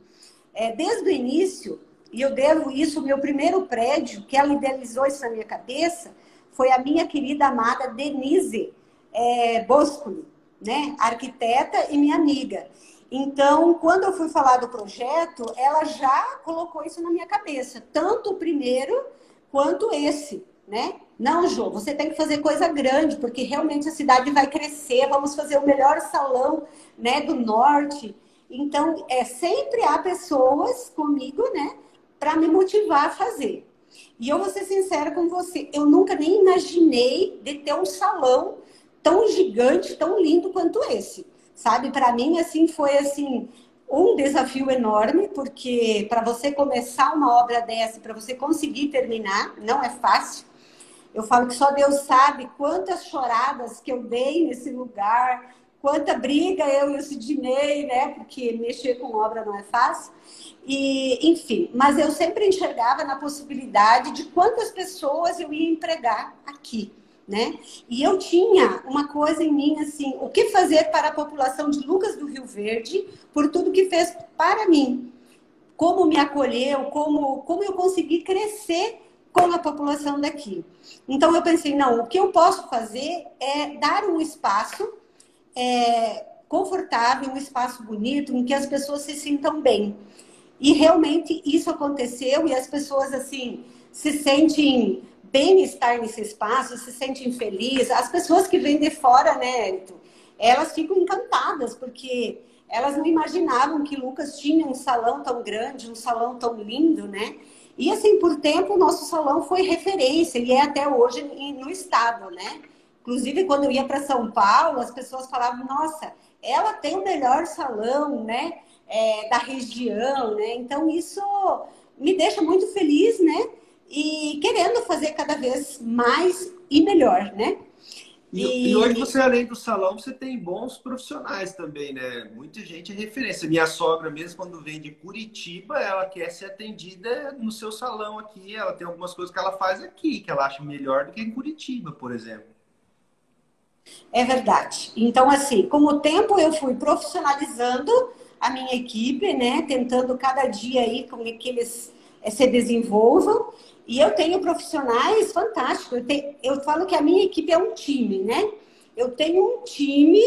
é, desde o início, e eu devo isso, meu primeiro prédio, que ela idealizou isso na minha cabeça, foi a minha querida amada Denise é, Boscoli, né? arquiteta e minha amiga. Então, quando eu fui falar do projeto, ela já colocou isso na minha cabeça, tanto o primeiro quanto esse, né? Não, Jô, você tem que fazer coisa grande, porque realmente a cidade vai crescer, vamos fazer o melhor salão, né, do norte. Então, é sempre há pessoas comigo, né, para me motivar a fazer. E eu vou ser sincera com você, eu nunca nem imaginei de ter um salão tão gigante, tão lindo quanto esse. Sabe, para mim assim foi assim um desafio enorme, porque para você começar uma obra dessa, para você conseguir terminar, não é fácil. Eu falo que só Deus sabe quantas choradas que eu dei nesse lugar, quanta briga eu e o Sidney, né? Porque mexer com obra não é fácil. E, enfim, mas eu sempre enxergava na possibilidade de quantas pessoas eu ia empregar aqui, né? E eu tinha uma coisa em mim assim, o que fazer para a população de Lucas do Rio Verde por tudo que fez para mim. Como me acolheu, como, como eu consegui crescer com a população daqui. Então eu pensei, não, o que eu posso fazer é dar um espaço é, confortável, um espaço bonito, em que as pessoas se sintam bem. E realmente isso aconteceu e as pessoas assim se sentem bem estar nesse espaço, se sentem felizes. As pessoas que vêm de fora, né, elas ficam encantadas porque elas não imaginavam que Lucas tinha um salão tão grande, um salão tão lindo, né? E assim, por tempo, o nosso salão foi referência e é até hoje no estado, né? Inclusive, quando eu ia para São Paulo, as pessoas falavam: nossa, ela tem o melhor salão, né? É, da região, né? Então, isso me deixa muito feliz, né? E querendo fazer cada vez mais e melhor, né? E, e, hoje você, além do salão, você tem bons profissionais também, né? Muita gente é referência. Minha sogra mesmo, quando vem de Curitiba, ela quer ser atendida no seu salão aqui. Ela tem algumas coisas que ela faz aqui, que ela acha melhor do que em Curitiba, por exemplo. É verdade. Então, assim, com o tempo eu fui profissionalizando a minha equipe, né? Tentando cada dia aí com que eles eh, se desenvolvam. E eu tenho profissionais fantásticos. Eu, tenho, eu falo que a minha equipe é um time, né? Eu tenho um time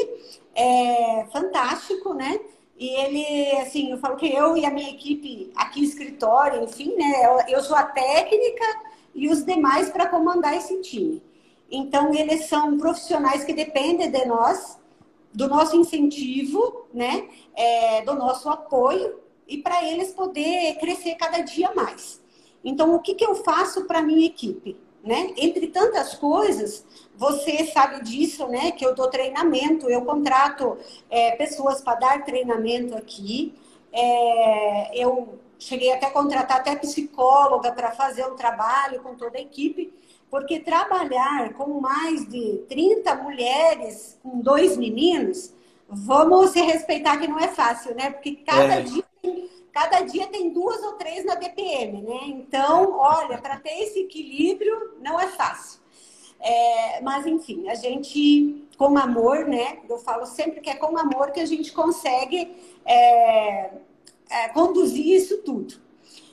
é, fantástico, né? E ele, assim, eu falo que eu e a minha equipe aqui no escritório, enfim, né? Eu, sou a técnica e os demais para comandar esse time. Então, eles são profissionais que dependem de nós, do nosso incentivo, né? É, do nosso apoio, e para eles poder crescer cada dia mais. Então, o que, que eu faço para a minha equipe? Né? Entre tantas coisas, você sabe disso, né? Que eu dou treinamento, eu contrato é, pessoas para dar treinamento aqui. É, eu cheguei até a contratar até psicóloga para fazer um trabalho com toda a equipe. Porque trabalhar com mais de 30 mulheres, com dois meninos, vamos se respeitar que não é fácil, né? Porque cada, é. dia, cada dia tem duas ou três na DPM, né? Então, olha, para ter esse equilíbrio não é fácil. É, mas, enfim, a gente, com amor, né? Eu falo sempre que é com amor que a gente consegue é, é, conduzir isso tudo.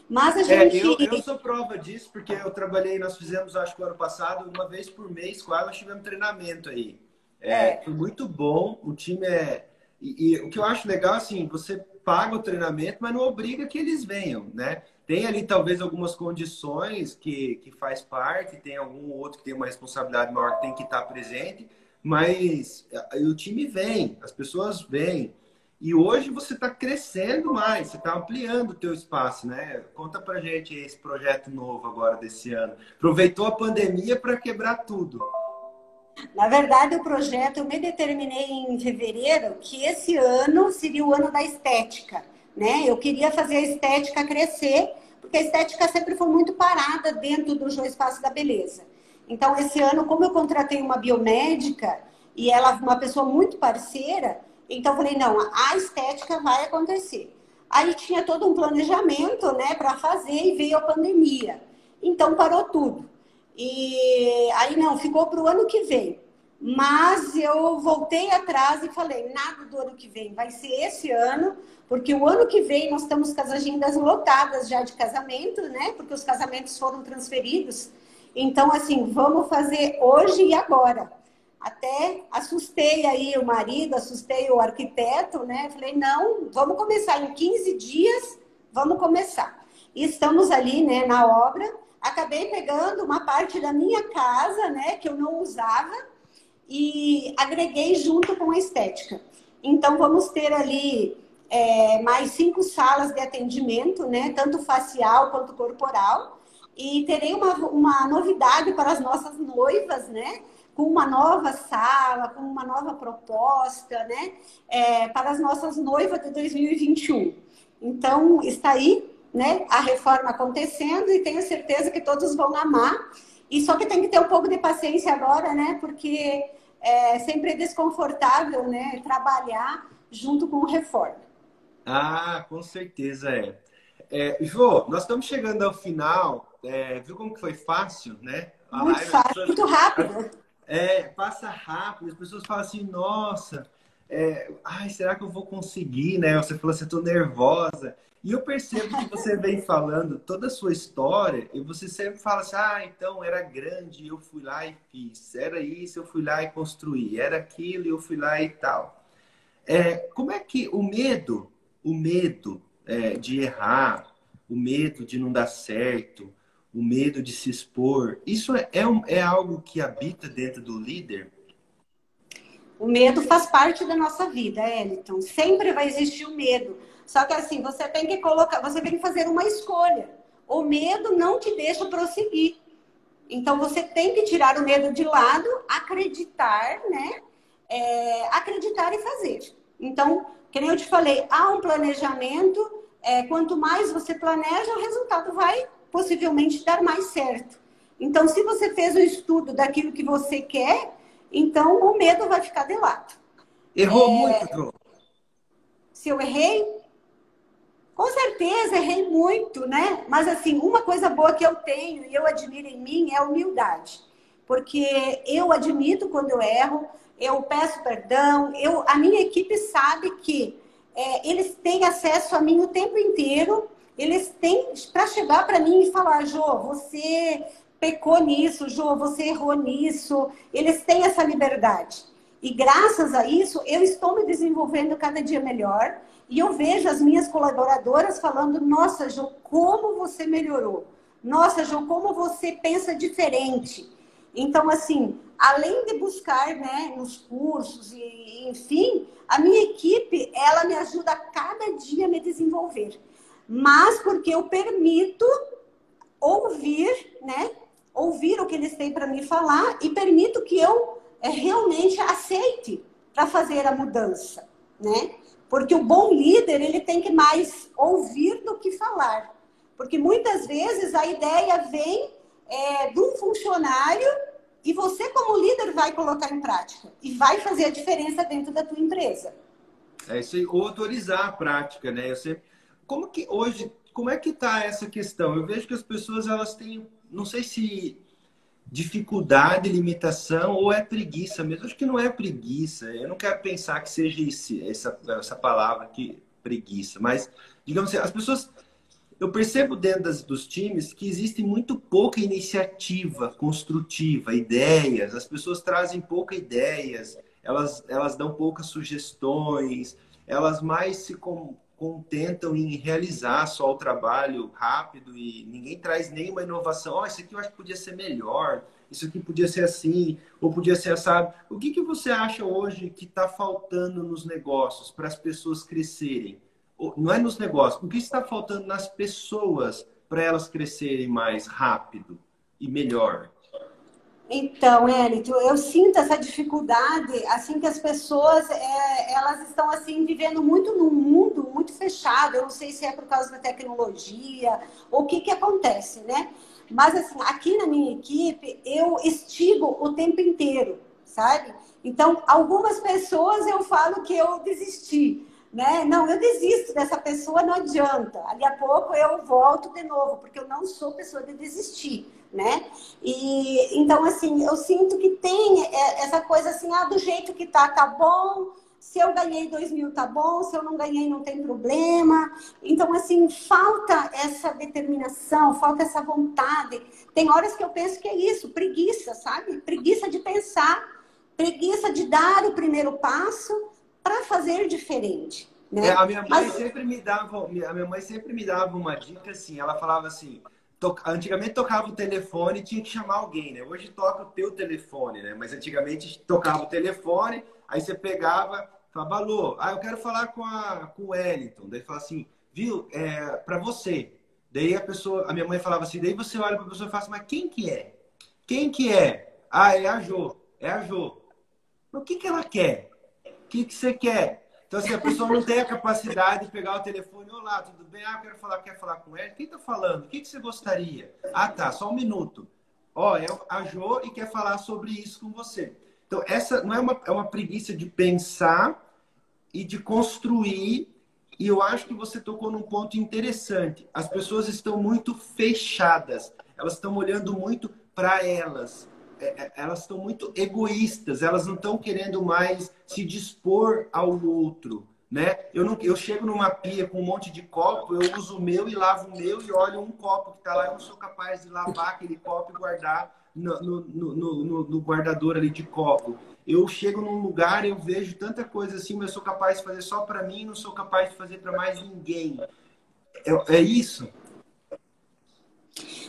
Mas a é, gente. Eu, eu, sou prova disso, porque eu trabalhei, nós fizemos, acho que o ano passado, uma vez por mês com ela, nós tivemos treinamento aí. É, é. Foi muito bom, o time é. E, e, o que eu acho legal, assim, você paga o treinamento, mas não obriga que eles venham, né? Tem ali talvez algumas condições que, que faz parte, tem algum outro que tem uma responsabilidade maior que tem que estar presente, mas o time vem, as pessoas vêm. E hoje você está crescendo mais, você está ampliando o teu espaço, né? Conta pra gente esse projeto novo agora desse ano. Aproveitou a pandemia para quebrar tudo. Na verdade, o projeto eu me determinei em fevereiro que esse ano seria o ano da estética, né? Eu queria fazer a estética crescer, porque a estética sempre foi muito parada dentro do João Espaço da Beleza. Então, esse ano, como eu contratei uma biomédica e ela uma pessoa muito parceira, então falei, não, a estética vai acontecer. Aí tinha todo um planejamento, né, para fazer e veio a pandemia. Então parou tudo. E aí não, ficou para o ano que vem. Mas eu voltei atrás e falei, nada do ano que vem, vai ser esse ano, porque o ano que vem nós estamos com as agendas lotadas já de casamento, né? Porque os casamentos foram transferidos. Então, assim, vamos fazer hoje e agora. Até assustei aí o marido, assustei o arquiteto, né? Falei, não, vamos começar em 15 dias, vamos começar. E estamos ali, né, na obra acabei pegando uma parte da minha casa, né, que eu não usava, e agreguei junto com a estética. Então, vamos ter ali é, mais cinco salas de atendimento, né, tanto facial quanto corporal. E terei uma, uma novidade para as nossas noivas, né? Com uma nova sala, com uma nova proposta, né? É, para as nossas noivas de 2021. Então, está aí né, a reforma acontecendo e tenho certeza que todos vão amar. E só que tem que ter um pouco de paciência agora, né? Porque é sempre desconfortável, né? Trabalhar junto com reforma. Ah, com certeza é. é Jô, nós estamos chegando ao final. É, viu como que foi fácil, né? A muito live, fácil, pessoas... muito rápido. É, passa rápido. As pessoas falam assim, nossa, é, ai, será que eu vou conseguir, né? Você falou assim, eu tô nervosa. E eu percebo que você vem falando toda a sua história e você sempre fala assim: ah, então era grande, eu fui lá e fiz. Era isso, eu fui lá e construí. Era aquilo, eu fui lá e tal. É, como é que o medo, o medo é, de errar, o medo de não dar certo, o medo de se expor, isso é, é, é algo que habita dentro do líder? O medo faz parte da nossa vida, Eliton. Sempre vai existir o medo só que assim, você tem que colocar, você tem que fazer uma escolha. O medo não te deixa prosseguir. Então você tem que tirar o medo de lado, acreditar, né? É, acreditar e fazer. Então, que nem eu te falei, há um planejamento. É, quanto mais você planeja, o resultado vai possivelmente dar mais certo. Então, se você fez o estudo daquilo que você quer, então o medo vai ficar de lado. Errou é... muito, Dro. Se eu errei, com certeza, errei muito, né? Mas, assim, uma coisa boa que eu tenho e eu admiro em mim é a humildade. Porque eu admito quando eu erro, eu peço perdão, eu, a minha equipe sabe que é, eles têm acesso a mim o tempo inteiro, eles têm para chegar para mim e falar, Jô, você pecou nisso, Jô, você errou nisso. Eles têm essa liberdade. E graças a isso, eu estou me desenvolvendo cada dia melhor. E eu vejo as minhas colaboradoras falando: Nossa, Jo, como você melhorou. Nossa, Jo, como você pensa diferente. Então, assim, além de buscar né, nos cursos e enfim, a minha equipe, ela me ajuda a cada dia a me desenvolver. Mas porque eu permito ouvir, né? Ouvir o que eles têm para me falar e permito que eu é, realmente aceite para fazer a mudança, né? Porque o bom líder, ele tem que mais ouvir do que falar. Porque muitas vezes a ideia vem é, de um funcionário e você, como líder, vai colocar em prática e vai fazer a diferença dentro da tua empresa. É isso aí, autorizar a prática, né? Eu sempre... Como que hoje, como é que está essa questão? Eu vejo que as pessoas, elas têm, não sei se dificuldade, limitação ou é preguiça mesmo. Acho que não é preguiça. Eu não quero pensar que seja esse, essa, essa palavra aqui, preguiça. Mas, digamos assim, as pessoas. Eu percebo dentro das, dos times que existe muito pouca iniciativa construtiva, ideias. As pessoas trazem pouca ideias, elas, elas dão poucas sugestões, elas mais se com, contentam em realizar só o trabalho rápido e ninguém traz nenhuma inovação. Oh, isso aqui eu acho que podia ser melhor, isso aqui podia ser assim, ou podia ser assado. O que, que você acha hoje que está faltando nos negócios para as pessoas crescerem? Não é nos negócios, o que está faltando nas pessoas para elas crescerem mais rápido e melhor? Então, Elito, eu sinto essa dificuldade, assim que as pessoas é, elas estão assim vivendo muito num mundo fechado. Eu não sei se é por causa da tecnologia ou o que que acontece, né? Mas assim, aqui na minha equipe eu estigo o tempo inteiro, sabe? Então, algumas pessoas eu falo que eu desisti, né? Não, eu desisto dessa pessoa, não adianta. Ali a pouco eu volto de novo, porque eu não sou pessoa de desistir né? E então assim, eu sinto que tem é, essa coisa assim, ah, do jeito que tá, tá bom. Se eu ganhei dois mil, tá bom. Se eu não ganhei, não tem problema. Então, assim, falta essa determinação, falta essa vontade. Tem horas que eu penso que é isso, preguiça, sabe? Preguiça de pensar, preguiça de dar o primeiro passo para fazer diferente. Né? É, a minha mãe Mas... sempre me dava, a minha mãe sempre me dava uma dica assim. Ela falava assim: Antigamente tocava o telefone e tinha que chamar alguém, né? Hoje toca o teu telefone, né? Mas antigamente tocava o telefone, aí você pegava, falava, alô, ah, eu quero falar com, a, com o Wellington. Daí fala assim, viu, é para você. Daí a pessoa, a minha mãe falava assim, daí você olha para a pessoa e fala assim, mas quem que é? Quem que é? Ah, é a Jo, é a Jo. Mas o que que ela quer? O que que você quer? Então, assim, a pessoa não tem a capacidade de pegar o telefone, olá, tudo bem? Ah, quero falar, quer falar com ela? Quem está falando? O que, que você gostaria? Ah, tá, só um minuto. Ó, é a Jo e quer falar sobre isso com você. Então, essa não é uma, é uma preguiça de pensar e de construir. E eu acho que você tocou num ponto interessante. As pessoas estão muito fechadas. Elas estão olhando muito para elas. É, é, elas estão muito egoístas, elas não estão querendo mais se dispor ao outro, né? Eu, não, eu chego numa pia com um monte de copo, eu uso o meu e lavo o meu e olho um copo que está lá, eu não sou capaz de lavar aquele copo e guardar no, no, no, no, guardador ali de copo. Eu chego num lugar, eu vejo tanta coisa assim, mas eu sou capaz de fazer só para mim, não sou capaz de fazer para mais ninguém. É, é isso?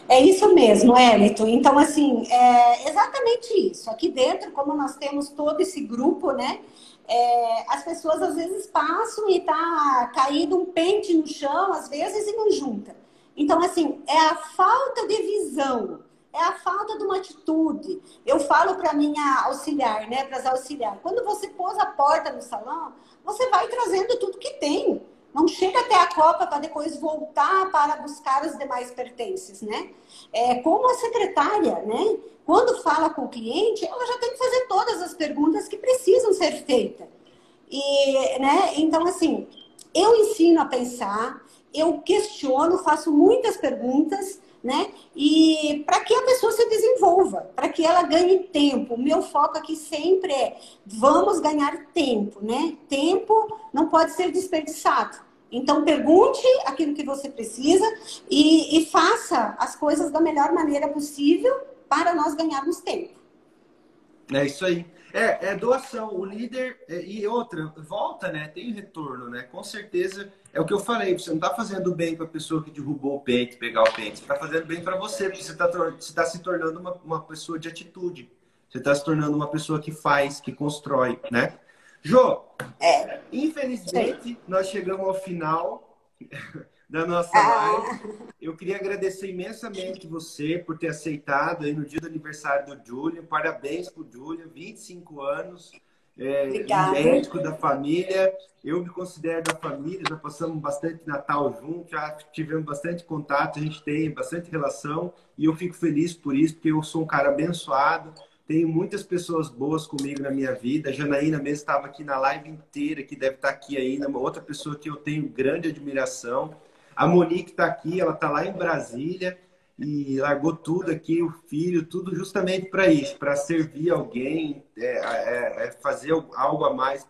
É isso mesmo, Elito. Então, assim, é exatamente isso. Aqui dentro, como nós temos todo esse grupo, né? É, as pessoas às vezes passam e tá caído um pente no chão, às vezes, e não junta. Então, assim, é a falta de visão, é a falta de uma atitude. Eu falo para minha auxiliar, né, para as auxiliares, quando você pôs a porta no salão, você vai trazendo tudo que tem. Não chega até a Copa para depois voltar para buscar os demais pertences, né? É, como a secretária, né? Quando fala com o cliente, ela já tem que fazer todas as perguntas que precisam ser feitas. E, né? Então, assim, eu ensino a pensar, eu questiono, faço muitas perguntas, né? E para que a pessoa se desenvolva, para que ela ganhe tempo. O meu foco aqui sempre é vamos ganhar tempo, né? Tempo não pode ser desperdiçado. Então pergunte aquilo que você precisa e, e faça as coisas da melhor maneira possível para nós ganharmos tempo. É isso aí. É, é doação. O líder é, e outra, volta, né? Tem retorno, né? Com certeza é o que eu falei, você não está fazendo bem para a pessoa que derrubou o pente, pegar o pente. Você está fazendo bem para você, porque você está tá se tornando uma, uma pessoa de atitude. Você está se tornando uma pessoa que faz, que constrói, né? Jô, é. infelizmente, nós chegamos ao final da nossa ah. live. Eu queria agradecer imensamente você por ter aceitado aí no dia do aniversário do Julian. Parabéns para o Julian, 25 anos é, médico da família. Eu me considero da família, já passamos bastante Natal junto, já tivemos bastante contato, a gente tem bastante relação e eu fico feliz por isso, porque eu sou um cara abençoado. Tenho muitas pessoas boas comigo na minha vida. A Janaína mesmo estava aqui na live inteira, que deve estar aqui ainda, uma outra pessoa que eu tenho grande admiração. A Monique está aqui, ela está lá em Brasília e largou tudo aqui, o filho, tudo justamente para isso, para servir alguém, é, é, é, fazer algo a mais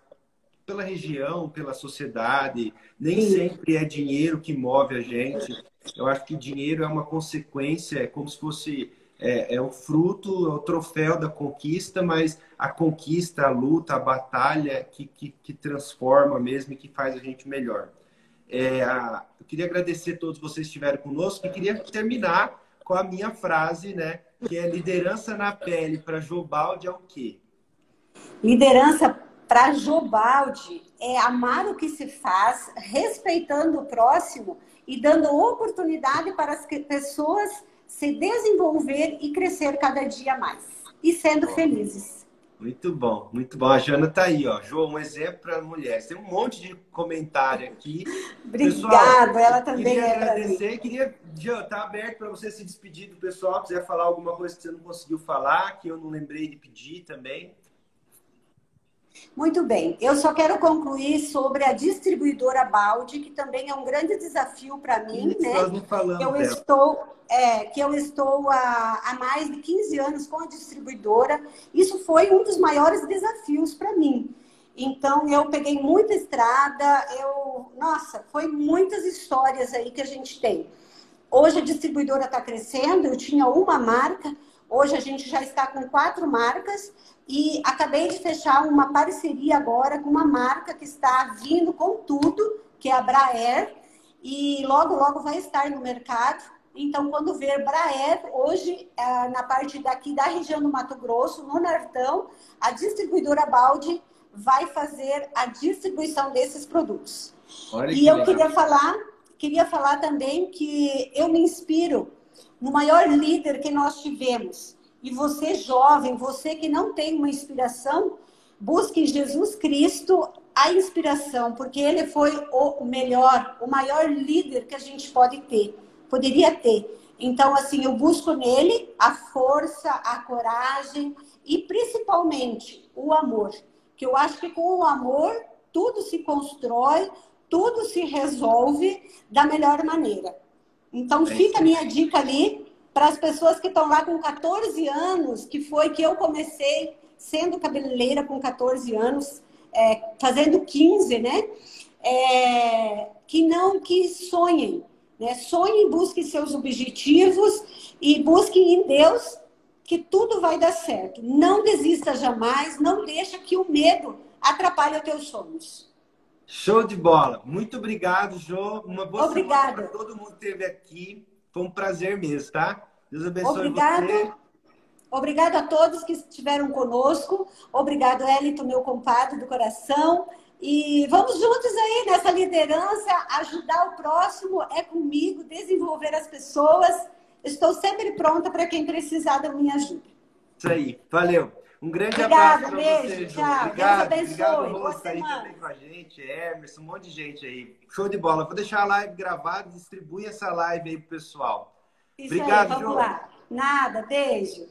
pela região, pela sociedade. Nem sempre é dinheiro que move a gente. Eu acho que dinheiro é uma consequência, é como se fosse é, é o fruto, é o troféu da conquista, mas a conquista, a luta, a batalha que, que, que transforma mesmo e que faz a gente melhor. É, eu queria agradecer a todos vocês que estiveram conosco e queria terminar com a minha frase, né? Que é liderança na pele para Jobaldi é o quê? Liderança para Jobaldi é amar o que se faz, respeitando o próximo e dando oportunidade para as pessoas se desenvolver e crescer cada dia mais. e sendo felizes. Muito bom, muito bom. A Jana tá aí, ó. João, um exemplo para mulheres. Tem um monte de comentário aqui. Obrigada, ela também queria é agradecer. Queria, Jana, tá aberto para você se despedir do pessoal. Quiser falar alguma coisa que você não conseguiu falar, que eu não lembrei de pedir também. Muito bem, eu só quero concluir sobre a distribuidora Balde, que também é um grande desafio para mim, Isso, né? Eu dela. estou, é, que eu estou há, há mais de 15 anos com a distribuidora. Isso foi um dos maiores desafios para mim. Então, eu peguei muita estrada, eu, nossa, foi muitas histórias aí que a gente tem. Hoje a distribuidora está crescendo, eu tinha uma marca, hoje a gente já está com quatro marcas e acabei de fechar uma parceria agora com uma marca que está vindo com tudo, que é a Braer, e logo, logo vai estar no mercado. Então, quando ver Braer, hoje, é, na parte daqui da região do Mato Grosso, no Nortão, a distribuidora Balde vai fazer a distribuição desses produtos. Olha e que eu legal. queria falar, queria falar também que eu me inspiro no maior líder que nós tivemos. E você, jovem, você que não tem uma inspiração, busque em Jesus Cristo a inspiração, porque ele foi o melhor, o maior líder que a gente pode ter, poderia ter. Então, assim, eu busco nele a força, a coragem e principalmente o amor. Que eu acho que com o amor tudo se constrói, tudo se resolve da melhor maneira. Então, fica a minha dica ali para as pessoas que estão lá com 14 anos, que foi que eu comecei sendo cabeleireira com 14 anos, é, fazendo 15, né? É, que não que sonhem, né? Sonhem, busquem seus objetivos e busquem em Deus que tudo vai dar certo. Não desista jamais, não deixa que o medo atrapalhe os teus sonhos. Show de bola. Muito obrigado, Jô. Uma boa Obrigada. semana para todo mundo que esteve aqui. Foi um prazer mesmo, tá? Deus abençoe Obrigado. você. Obrigado a todos que estiveram conosco. Obrigado, Elito, meu compadre do coração. E vamos juntos aí nessa liderança, ajudar o próximo é comigo, desenvolver as pessoas. Estou sempre pronta para quem precisar da minha ajuda. Isso aí. Valeu. Um grande Obrigada, abraço para beijo, tchau. Obrigado. Deus abençoe. Obrigado, Rosa, aí também com a gente. Emerson, um monte de gente aí. Show de bola. Vou deixar a live gravada, distribui essa live aí pro pessoal. Isso Obrigado, aí, vamos Jô. lá. Nada, beijo.